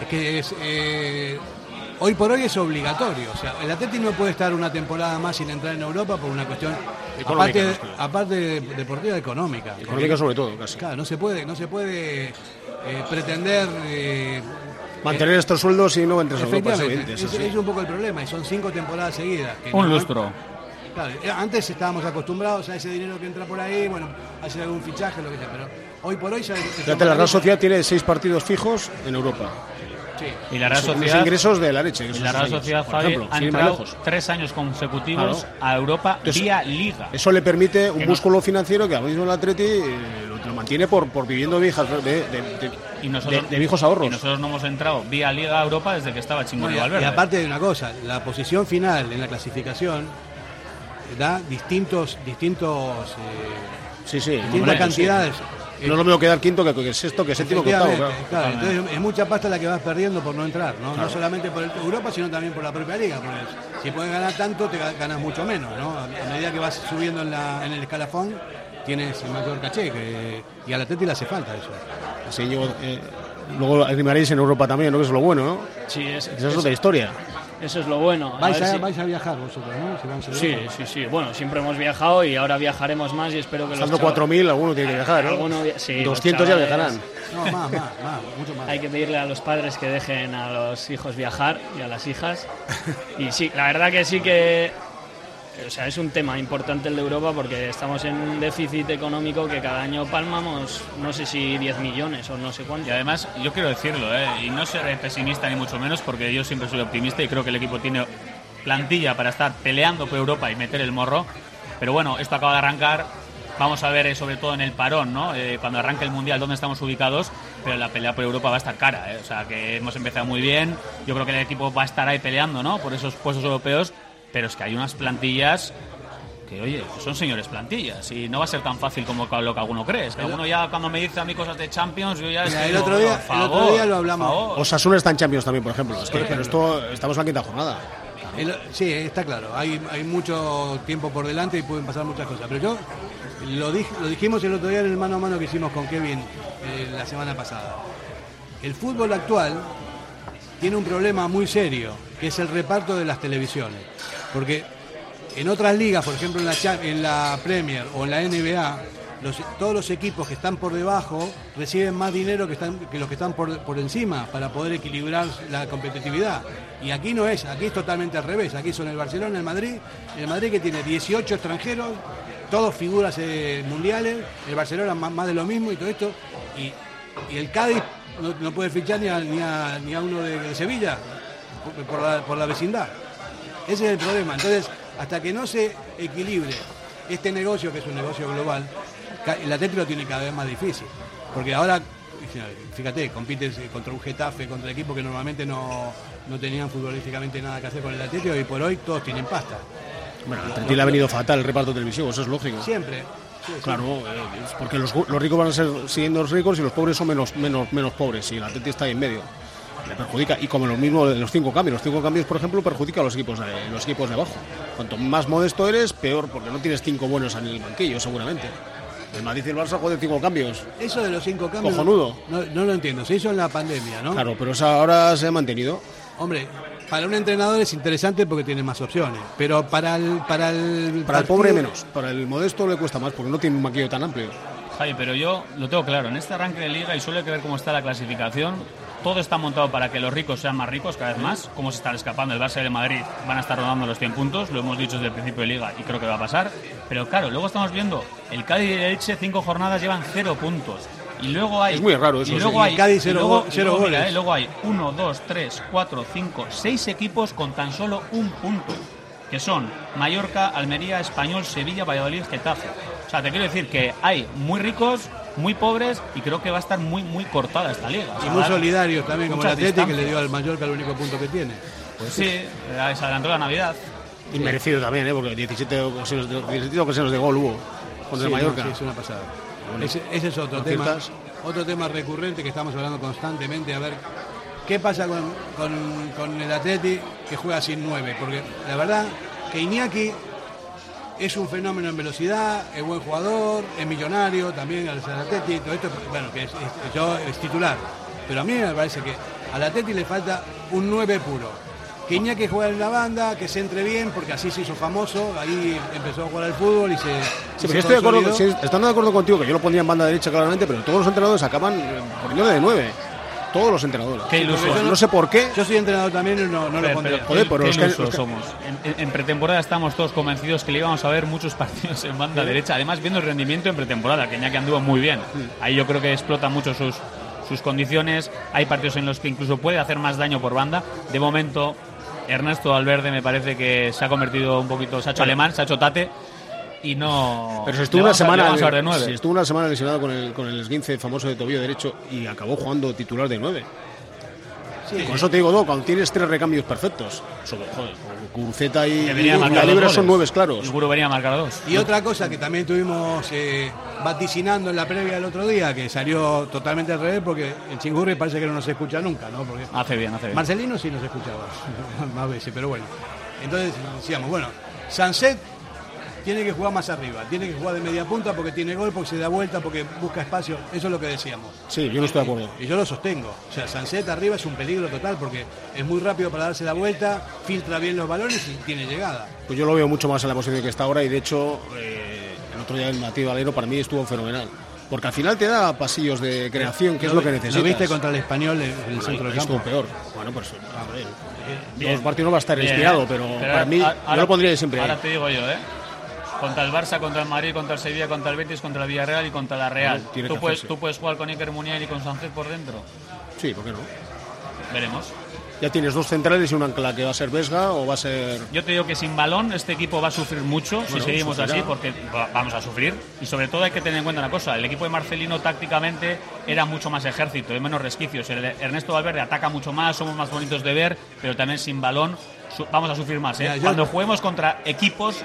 Es que es, eh, hoy por hoy es obligatorio. O sea, el Atleti no puede estar una temporada más sin entrar en Europa por una cuestión Económica, aparte, aparte de- deportiva económica. Económica sobre todo, casi. Claro, no se puede, no se puede eh, pretender eh, Mantener estos sueldos y no entrar en Europa, es es, eso sí. es un poco el problema y son cinco temporadas seguidas. que Un no- lustro. Claro, eh, antes estábamos acostumbrados a ese dinero que entra por ahí, bueno, hacer algún fichaje, lo que sea, pero hoy por hoy ya... Fíjate, la Real Sociedad tiene seis partidos fijos en Europa. Sí. Y la Real Sociedad, ingresos de la leche. y la Real Sociedad ejemplo, ha entrado lejos. tres años consecutivos Claro. a Europa Entonces, vía Liga. Eso le permite un no- músculo financiero que ahora mismo el Atleti eh, mantiene por, por viviendo viejas, de, de- de- Y nosotros, de- de viejos ahorros. Y nosotros no hemos entrado vía Liga a Europa desde que estaba Chingón y, Valverde. y aparte de una cosa, la posición final en la clasificación da distintos, distintos, eh, sí, sí, distintas hombre, cantidades. sí. No es lo mismo quedar quinto que, que sexto, que séptimo, que octavo. Efectivamente, claro. claro, entonces es mucha pasta la que vas perdiendo por no entrar, ¿no? No solamente por el- Europa, sino también por la propia liga. Si puedes ganar tanto, te ga- ganas mucho menos, ¿no? A a medida que vas subiendo en, la- en el escalafón, tienes mayor caché. Que, y al Atleti le hace falta eso. Así llego, eh, luego animaréis en Europa también, ¿no? Que es lo bueno, ¿no? Sí, es, Esa es otra historia. Eso es lo bueno. Vais a, si- vais a viajar vosotros, ¿no? Si vamos a Sí, Europa. sí, sí. Bueno, siempre hemos viajado y ahora viajaremos más y espero que Estando los chavales- 4.000, alguno tiene que viajar, ¿no? Alguno via- sí, los 200 ya viajarán. No, más, más, más, mucho más. Hay que pedirle a los padres que dejen a los hijos viajar y a las hijas. Y sí, la verdad que sí que o sea, es un tema importante el de Europa porque estamos en un déficit económico que cada año palmamos, no sé si 10 millones o no sé cuánto. Y además, yo quiero decirlo, ¿eh? y no seré pesimista ni mucho menos, porque yo siempre soy optimista y creo que el equipo tiene plantilla para estar peleando por Europa y meter el morro. Pero bueno, esto acaba de arrancar. Vamos a ver, eh, sobre todo en el parón, ¿no? Eh, cuando arranque el mundial, dónde estamos ubicados. Pero la pelea por Europa va a estar cara, ¿eh? O sea, que hemos empezado muy bien. Yo creo que el equipo va a estar ahí peleando, ¿no? Por esos puestos europeos. Pero es que hay unas plantillas que, oye, son señores plantillas. Y no va a ser tan fácil como lo que alguno cree. Es que alguno ya, cuando me dice a mí cosas de Champions, yo ya. Mira, el digo, otro día- por el otro día lo hablamos. Osasuna está en Champions también, por ejemplo. Es que, Por pero esto, estamos en la quinta jornada. El- sí, está claro. Hay, hay mucho tiempo por delante y pueden pasar muchas cosas. Pero yo lo, dij- lo dijimos el otro día en el mano a mano que hicimos con Kevin eh, la semana pasada. El fútbol actual tiene un problema muy serio, que es el reparto de las televisiones. Porque en otras ligas, por ejemplo en la, Premier o en la NBA, todos los equipos que están por debajo reciben más dinero que, los que están por, encima para poder equilibrar la competitividad. Y aquí no es, aquí es totalmente al revés. Aquí son el Barcelona, el Madrid, el Madrid que tiene 18 extranjeros, todos figuras eh, mundiales, el Barcelona más, de lo mismo y todo esto. Y, el Cádiz no, puede fichar ni a, uno de, Sevilla por, por la, por la vecindad. Ese es el problema. Entonces, hasta que no se equilibre este negocio, que es un negocio global, el Atlético lo tiene cada vez más difícil. Porque ahora, fíjate, compites contra un Getafe, contra equipos que normalmente no, no tenían futbolísticamente nada que hacer con el Atlético y por hoy todos tienen pasta. Bueno, al Atleti le ha venido fatal el reparto televisivo, eso es lógico. Siempre. Claro, eh, porque los, los ricos van a ser siguiendo los ricos y los pobres son menos, menos, menos pobres y el Atleti está ahí en medio. Le perjudica. Y como lo mismo de los cinco cambios. Los cinco cambios, por ejemplo, perjudica a los equipos de, los equipos de abajo. Cuanto más modesto eres, peor, porque no tienes cinco buenos en el banquillo, seguramente. El Madrid y el Barça juegan cinco cambios. Eso de los cinco cambios. Cojonudo. No, no lo entiendo. Se hizo en la pandemia, ¿no? Claro, pero eso ahora se ha mantenido. Hombre, para un entrenador es interesante porque tiene más opciones. Pero para el. Para el, Para el pobre menos. Para el modesto le cuesta más porque no tiene un banquillo tan amplio. Javi, pero yo lo tengo claro, en este arranque de liga y suele que ver cómo está la clasificación, todo está montado para que los ricos sean más ricos cada vez más, como se están escapando el Barça y el Madrid, van a estar rodando los 100 puntos, lo hemos dicho desde el principio de liga y creo que va a pasar, pero claro, luego estamos viendo, el Cádiz y el Elche cinco jornadas llevan cero puntos. Y luego hay. Es muy raro eso, Y luego hay. Cádiz y cero luego- go- y cero luego, mira, goles. eh, luego hay uno, dos, tres, cuatro, cinco, seis equipos con tan solo un punto. Que son Mallorca, Almería, Español, Sevilla, Valladolid, Getafe. O sea, te quiero decir que hay muy ricos, muy pobres y creo que va a estar muy, muy cortada esta liga. O Y muy solidarios también, como el Atlético, que le dio al Mallorca el único punto que tiene. Pues sí, se adelantó la Navidad. Y merecido también, ¿eh? porque 17 ocasiones de, 17 ocasiones de gol hubo contra Sí, el Mallorca. no, sí, es una pasada. Bueno, ese, ese es otro tema, otro tema recurrente que estamos hablando constantemente. A ver, ¿qué pasa con, con- con el Atleti que juega sin nueve? Porque la verdad que Iñaki es un fenómeno en velocidad, es buen jugador, es millonario también al Atleti, todo esto, bueno, que es, es- yo es titular. Pero a mí me parece que al Atleti le falta un 9 puro. Que Iñaki juegue en la banda, que se entre bien, porque así se hizo famoso, ahí empezó a jugar al fútbol y se... Sí, pero estoy de acuerdo, sí, estando de acuerdo contigo que yo lo pondría en banda derecha claramente, pero todos los entrenadores acaban eh, poniéndole de 9. Todos los entrenadores. Qué iluso. No sé por qué. Yo soy entrenador también y no, no lo Pero, pondría. pero, Joder, pero qué es que- que- somos. En, en- pretemporada estamos todos convencidos que le íbamos a ver muchos [laughs] partidos en banda derecha. Además, viendo el rendimiento en pretemporada, que Iñaki anduvo muy bien. Ahí yo creo que explota mucho sus, sus condiciones. Hay partidos en los que incluso puede hacer más daño por banda. De momento, Ernesto Valverde me parece que se ha convertido un poquito, se ha hecho alemán, se ha hecho tate. Y no. Pero si estuvo una semana, de si estuvo una semana lesionado con el, con el esguince famoso de tobillo derecho y acabó jugando titular de 9. Sí. Con eso te digo, no, cuando tienes tres recambios perfectos, sobre, joder, Curceta y, Libre son nueve claros. Seguro venía a marcar dos. Y otra cosa que también estuvimos eh, vaticinando en la previa del otro día, que salió totalmente al revés, porque el chingurri parece que no nos escucha nunca, ¿no? Porque Hace bien, hace bien. Marcelino sí nos escuchaba [laughs] más veces, pero bueno. Entonces decíamos, bueno, Sanset tiene que jugar más arriba, tiene que jugar de media punta porque tiene gol, porque se da vuelta, porque busca espacio. Eso es lo que decíamos. Sí, yo no estoy de acuerdo. Y yo lo sostengo. O sea, Sanset arriba es un peligro total porque es muy rápido para darse la vuelta, filtra bien los balones y tiene llegada. Pues yo lo veo mucho más en la posición que está ahora y de hecho eh, el otro día el Matías Valero para mí estuvo fenomenal. Porque al final te da pasillos de creación, que es lo que necesitas. Lo viste contra el español en el Bueno, centro del campo. peor. Bueno, pues a ver, Bien. los partidos no va a estar Bien, inspirado, pero, Pero para mí a- yo lo pondría siempre ahí. Ahora te digo yo, ¿eh? Contra el Barça, contra el Madrid, contra el Sevilla, contra el Betis, contra el Villarreal y contra la Real. ¿Tú, puedes. ¿Tú puedes jugar con Iker Muniain y con Sánchez por dentro? Sí, ¿por qué no? Veremos. Ya tienes dos centrales y una ancla que va a ser Vesga o va a ser Yo te digo que sin balón este equipo va a sufrir mucho si seguimos sufrirá. así, porque va- vamos a sufrir. Y sobre todo hay que tener en cuenta una cosa, el equipo de Marcelino tácticamente era mucho más ejército, de menos resquicios. El Ernesto Valverde ataca mucho más, somos más bonitos de ver, pero también sin balón vamos a sufrir más. ¿eh? Mira, yo- Cuando juguemos contra equipos,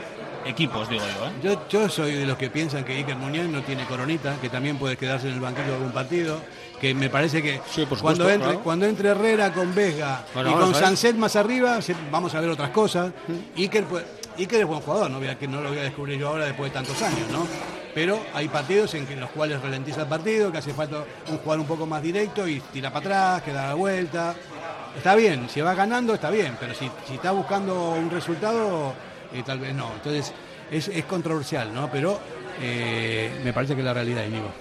equipos digo yo. ¿eh? Yo, yo soy de los que piensan que Iker Muñoz no tiene coronita, que también puede quedarse en el banquillo de algún partido, que me parece que cuando, entre, claro. cuando entre Herrera con Vesga Bueno, y con. Sanset más arriba, vamos a ver otras cosas. Iker, pues, Iker es buen jugador, no, voy a- que no lo voy a descubrir yo ahora después de tantos años, ¿no? Pero hay partidos en que los cuales ralentiza el partido, que hace falta un jugador un poco más directo y tira para atrás, que da la vuelta. Está bien, si va ganando está bien, pero si, si está buscando un resultado, eh, tal vez no. Entonces es, es controversial, ¿no? Pero eh, me parece que es la realidad, Íñigo.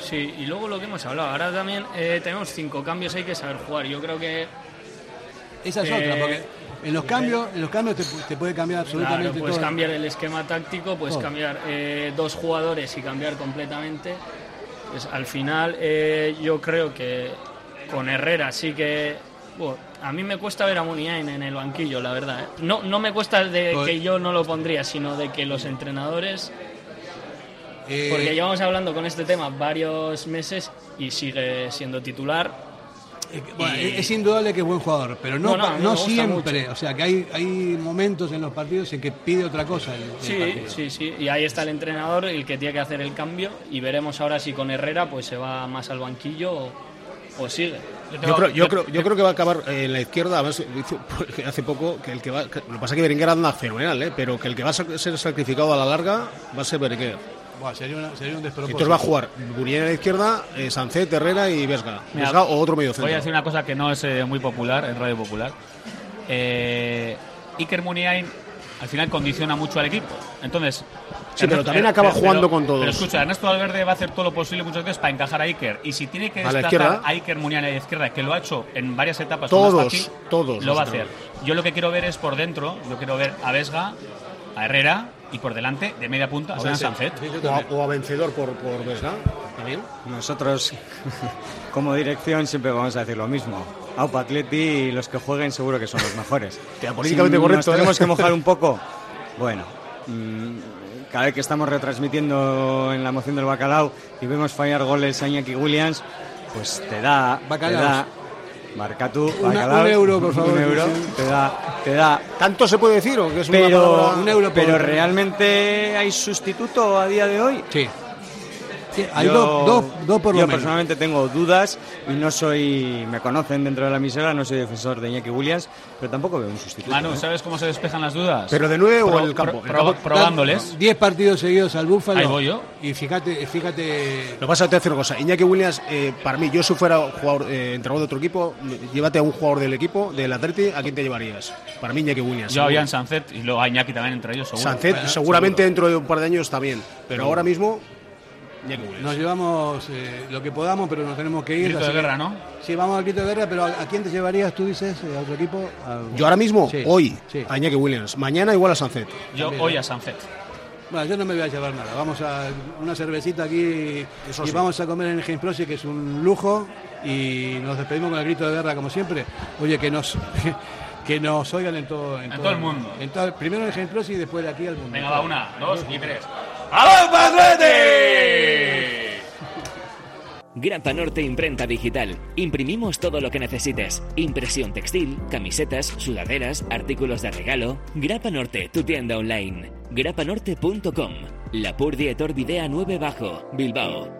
Sí, y luego lo que hemos hablado, ahora también eh, tenemos cinco cambios, hay que saber jugar. Yo creo que. Esa es eh, otra, porque en los cambios, en los cambios te, te puede cambiar absolutamente Claro, puedes todo. cambiar el esquema táctico, puedes Todo. cambiar eh, dos jugadores y cambiar completamente. Pues, al final, yo creo que con Herrera sí que. Bueno, a mí me cuesta ver a Muniain en el banquillo, la verdad. ¿eh? No, no me cuesta de Pues- que yo no lo pondría, sino de que los entrenadores. Eh, Porque llevamos hablando con este tema varios meses y sigue siendo titular. Bueno, Y- es indudable que es buen jugador, pero no, No, siempre. O sea, que hay, hay momentos en los partidos en que pide otra cosa. el- Sí, sí, sí. Y ahí está el entrenador, el que tiene que hacer el cambio. Y veremos ahora si con Herrera pues se va más al banquillo o, o sigue. Yo creo, yo, creo, yo creo que va a acabar eh, en la izquierda, además, [laughs] hace poco, que el que va, que- lo que pasa es que Berenguer anda fenomenal, ¿eh? pero que el que va a ser sacrificado a la larga va a ser Berenguer. Buah, sería, una- sería un despropósito. Entonces va a jugar Buriel a la izquierda, eh, Sancet, Herrera y Vesga. Mira, Vesga o otro medio centro. Voy a decir una cosa que no es eh, muy popular en Radio Popular. Eh, Iker Muniain al final condiciona mucho al equipo. Entonces. Sí, pero también acaba jugando con todos. Pero escucha, Ernesto Valverde va a hacer todo lo posible muchas veces para encajar a Iker. Y si tiene que A la desplazar izquierda. a Iker Muniain a la izquierda, que lo ha hecho en varias etapas, con Todos, Aspachi, todos lo va a hacer. Yo lo que quiero ver es por dentro, yo quiero ver a Vesga, a Herrera y por delante, de media punta, a a, Sanzet. o a- o a vencedor por, por Vesga. También. Nosotros, [laughs] como dirección, siempre vamos a decir lo mismo. Aupa Atleti y los que jueguen seguro que son los mejores. [laughs] políticamente Si correcto, Nos tenemos ¿eh? que mojar un poco. [laughs] Bueno, mm, cada vez que estamos retransmitiendo en la moción del bacalao y vemos fallar goles a Iñaki Williams, pues te da... Te Bacalaos. da Marca tú, Una- bacalao, un euro, por [laughs] favor, Un euro, te da, te da ¿Tanto se puede decir o que es una pero, palabra- Un euro por- pero realmente hay sustituto a día de hoy. Sí. Sí, hay Yo- dos, dos, dos por lo Yo menos. personalmente tengo dudas y no soy, me conocen dentro de la emisora, no soy defensor de Iñaki Williams, pero tampoco veo un sustituto. Manu, ¿eh? ¿sabes cómo se despejan las dudas? ¿Pero de nueve o Pro- en el campo? pro- campo- probándoles. 10 partidos seguidos al Búfalo. Ahí voy yo. Y fíjate, fíjate. Lo que pasa es que te voy a decir una cosa. Iñaki Williams, eh, para mí, yo si fuera jugador, eh, entrenador de otro equipo, llévate a un jugador del equipo, del Atleti, ¿a quién te llevarías? Para mí, Iñaki Williams. Yo había en Sanzet y luego a Iñaki también entre ellos, seguro. Sancet, Bueno, seguramente seguro. dentro de un par de años está bien, pero ahora mismo. Nos llevamos eh, lo que podamos, pero nos tenemos que ir. Grito de que- guerra, ¿no? Sí, vamos al grito de guerra, pero ¿a, a quién te llevarías, tú dices, eh, a otro equipo? A- Yo ahora mismo, Sí, hoy, sí. a Iñaki Williams. Mañana igual a Sancet. Yo También, hoy ¿no? a Sanzet. Bueno, yo no me voy a llevar nada. Vamos a una cervecita aquí Eso y sí. vamos a comer en el James Prosi, que es un lujo. Y nos despedimos con el grito de guerra, como siempre. Oye, que nos [laughs] que nos oigan en todo, En todo el mundo. en todo- primero en el James Prosi y después de aquí al mundo. Venga, va, una, dos y tres. ¡Vamos, Atleti! Grapa Norte Imprenta Digital. Imprimimos todo lo que necesites. Impresión textil, camisetas, sudaderas, artículos de regalo. Grapa Norte, tu tienda online. grapanorte.com. La Pur Dietor Videa 9 Bajo, Bilbao.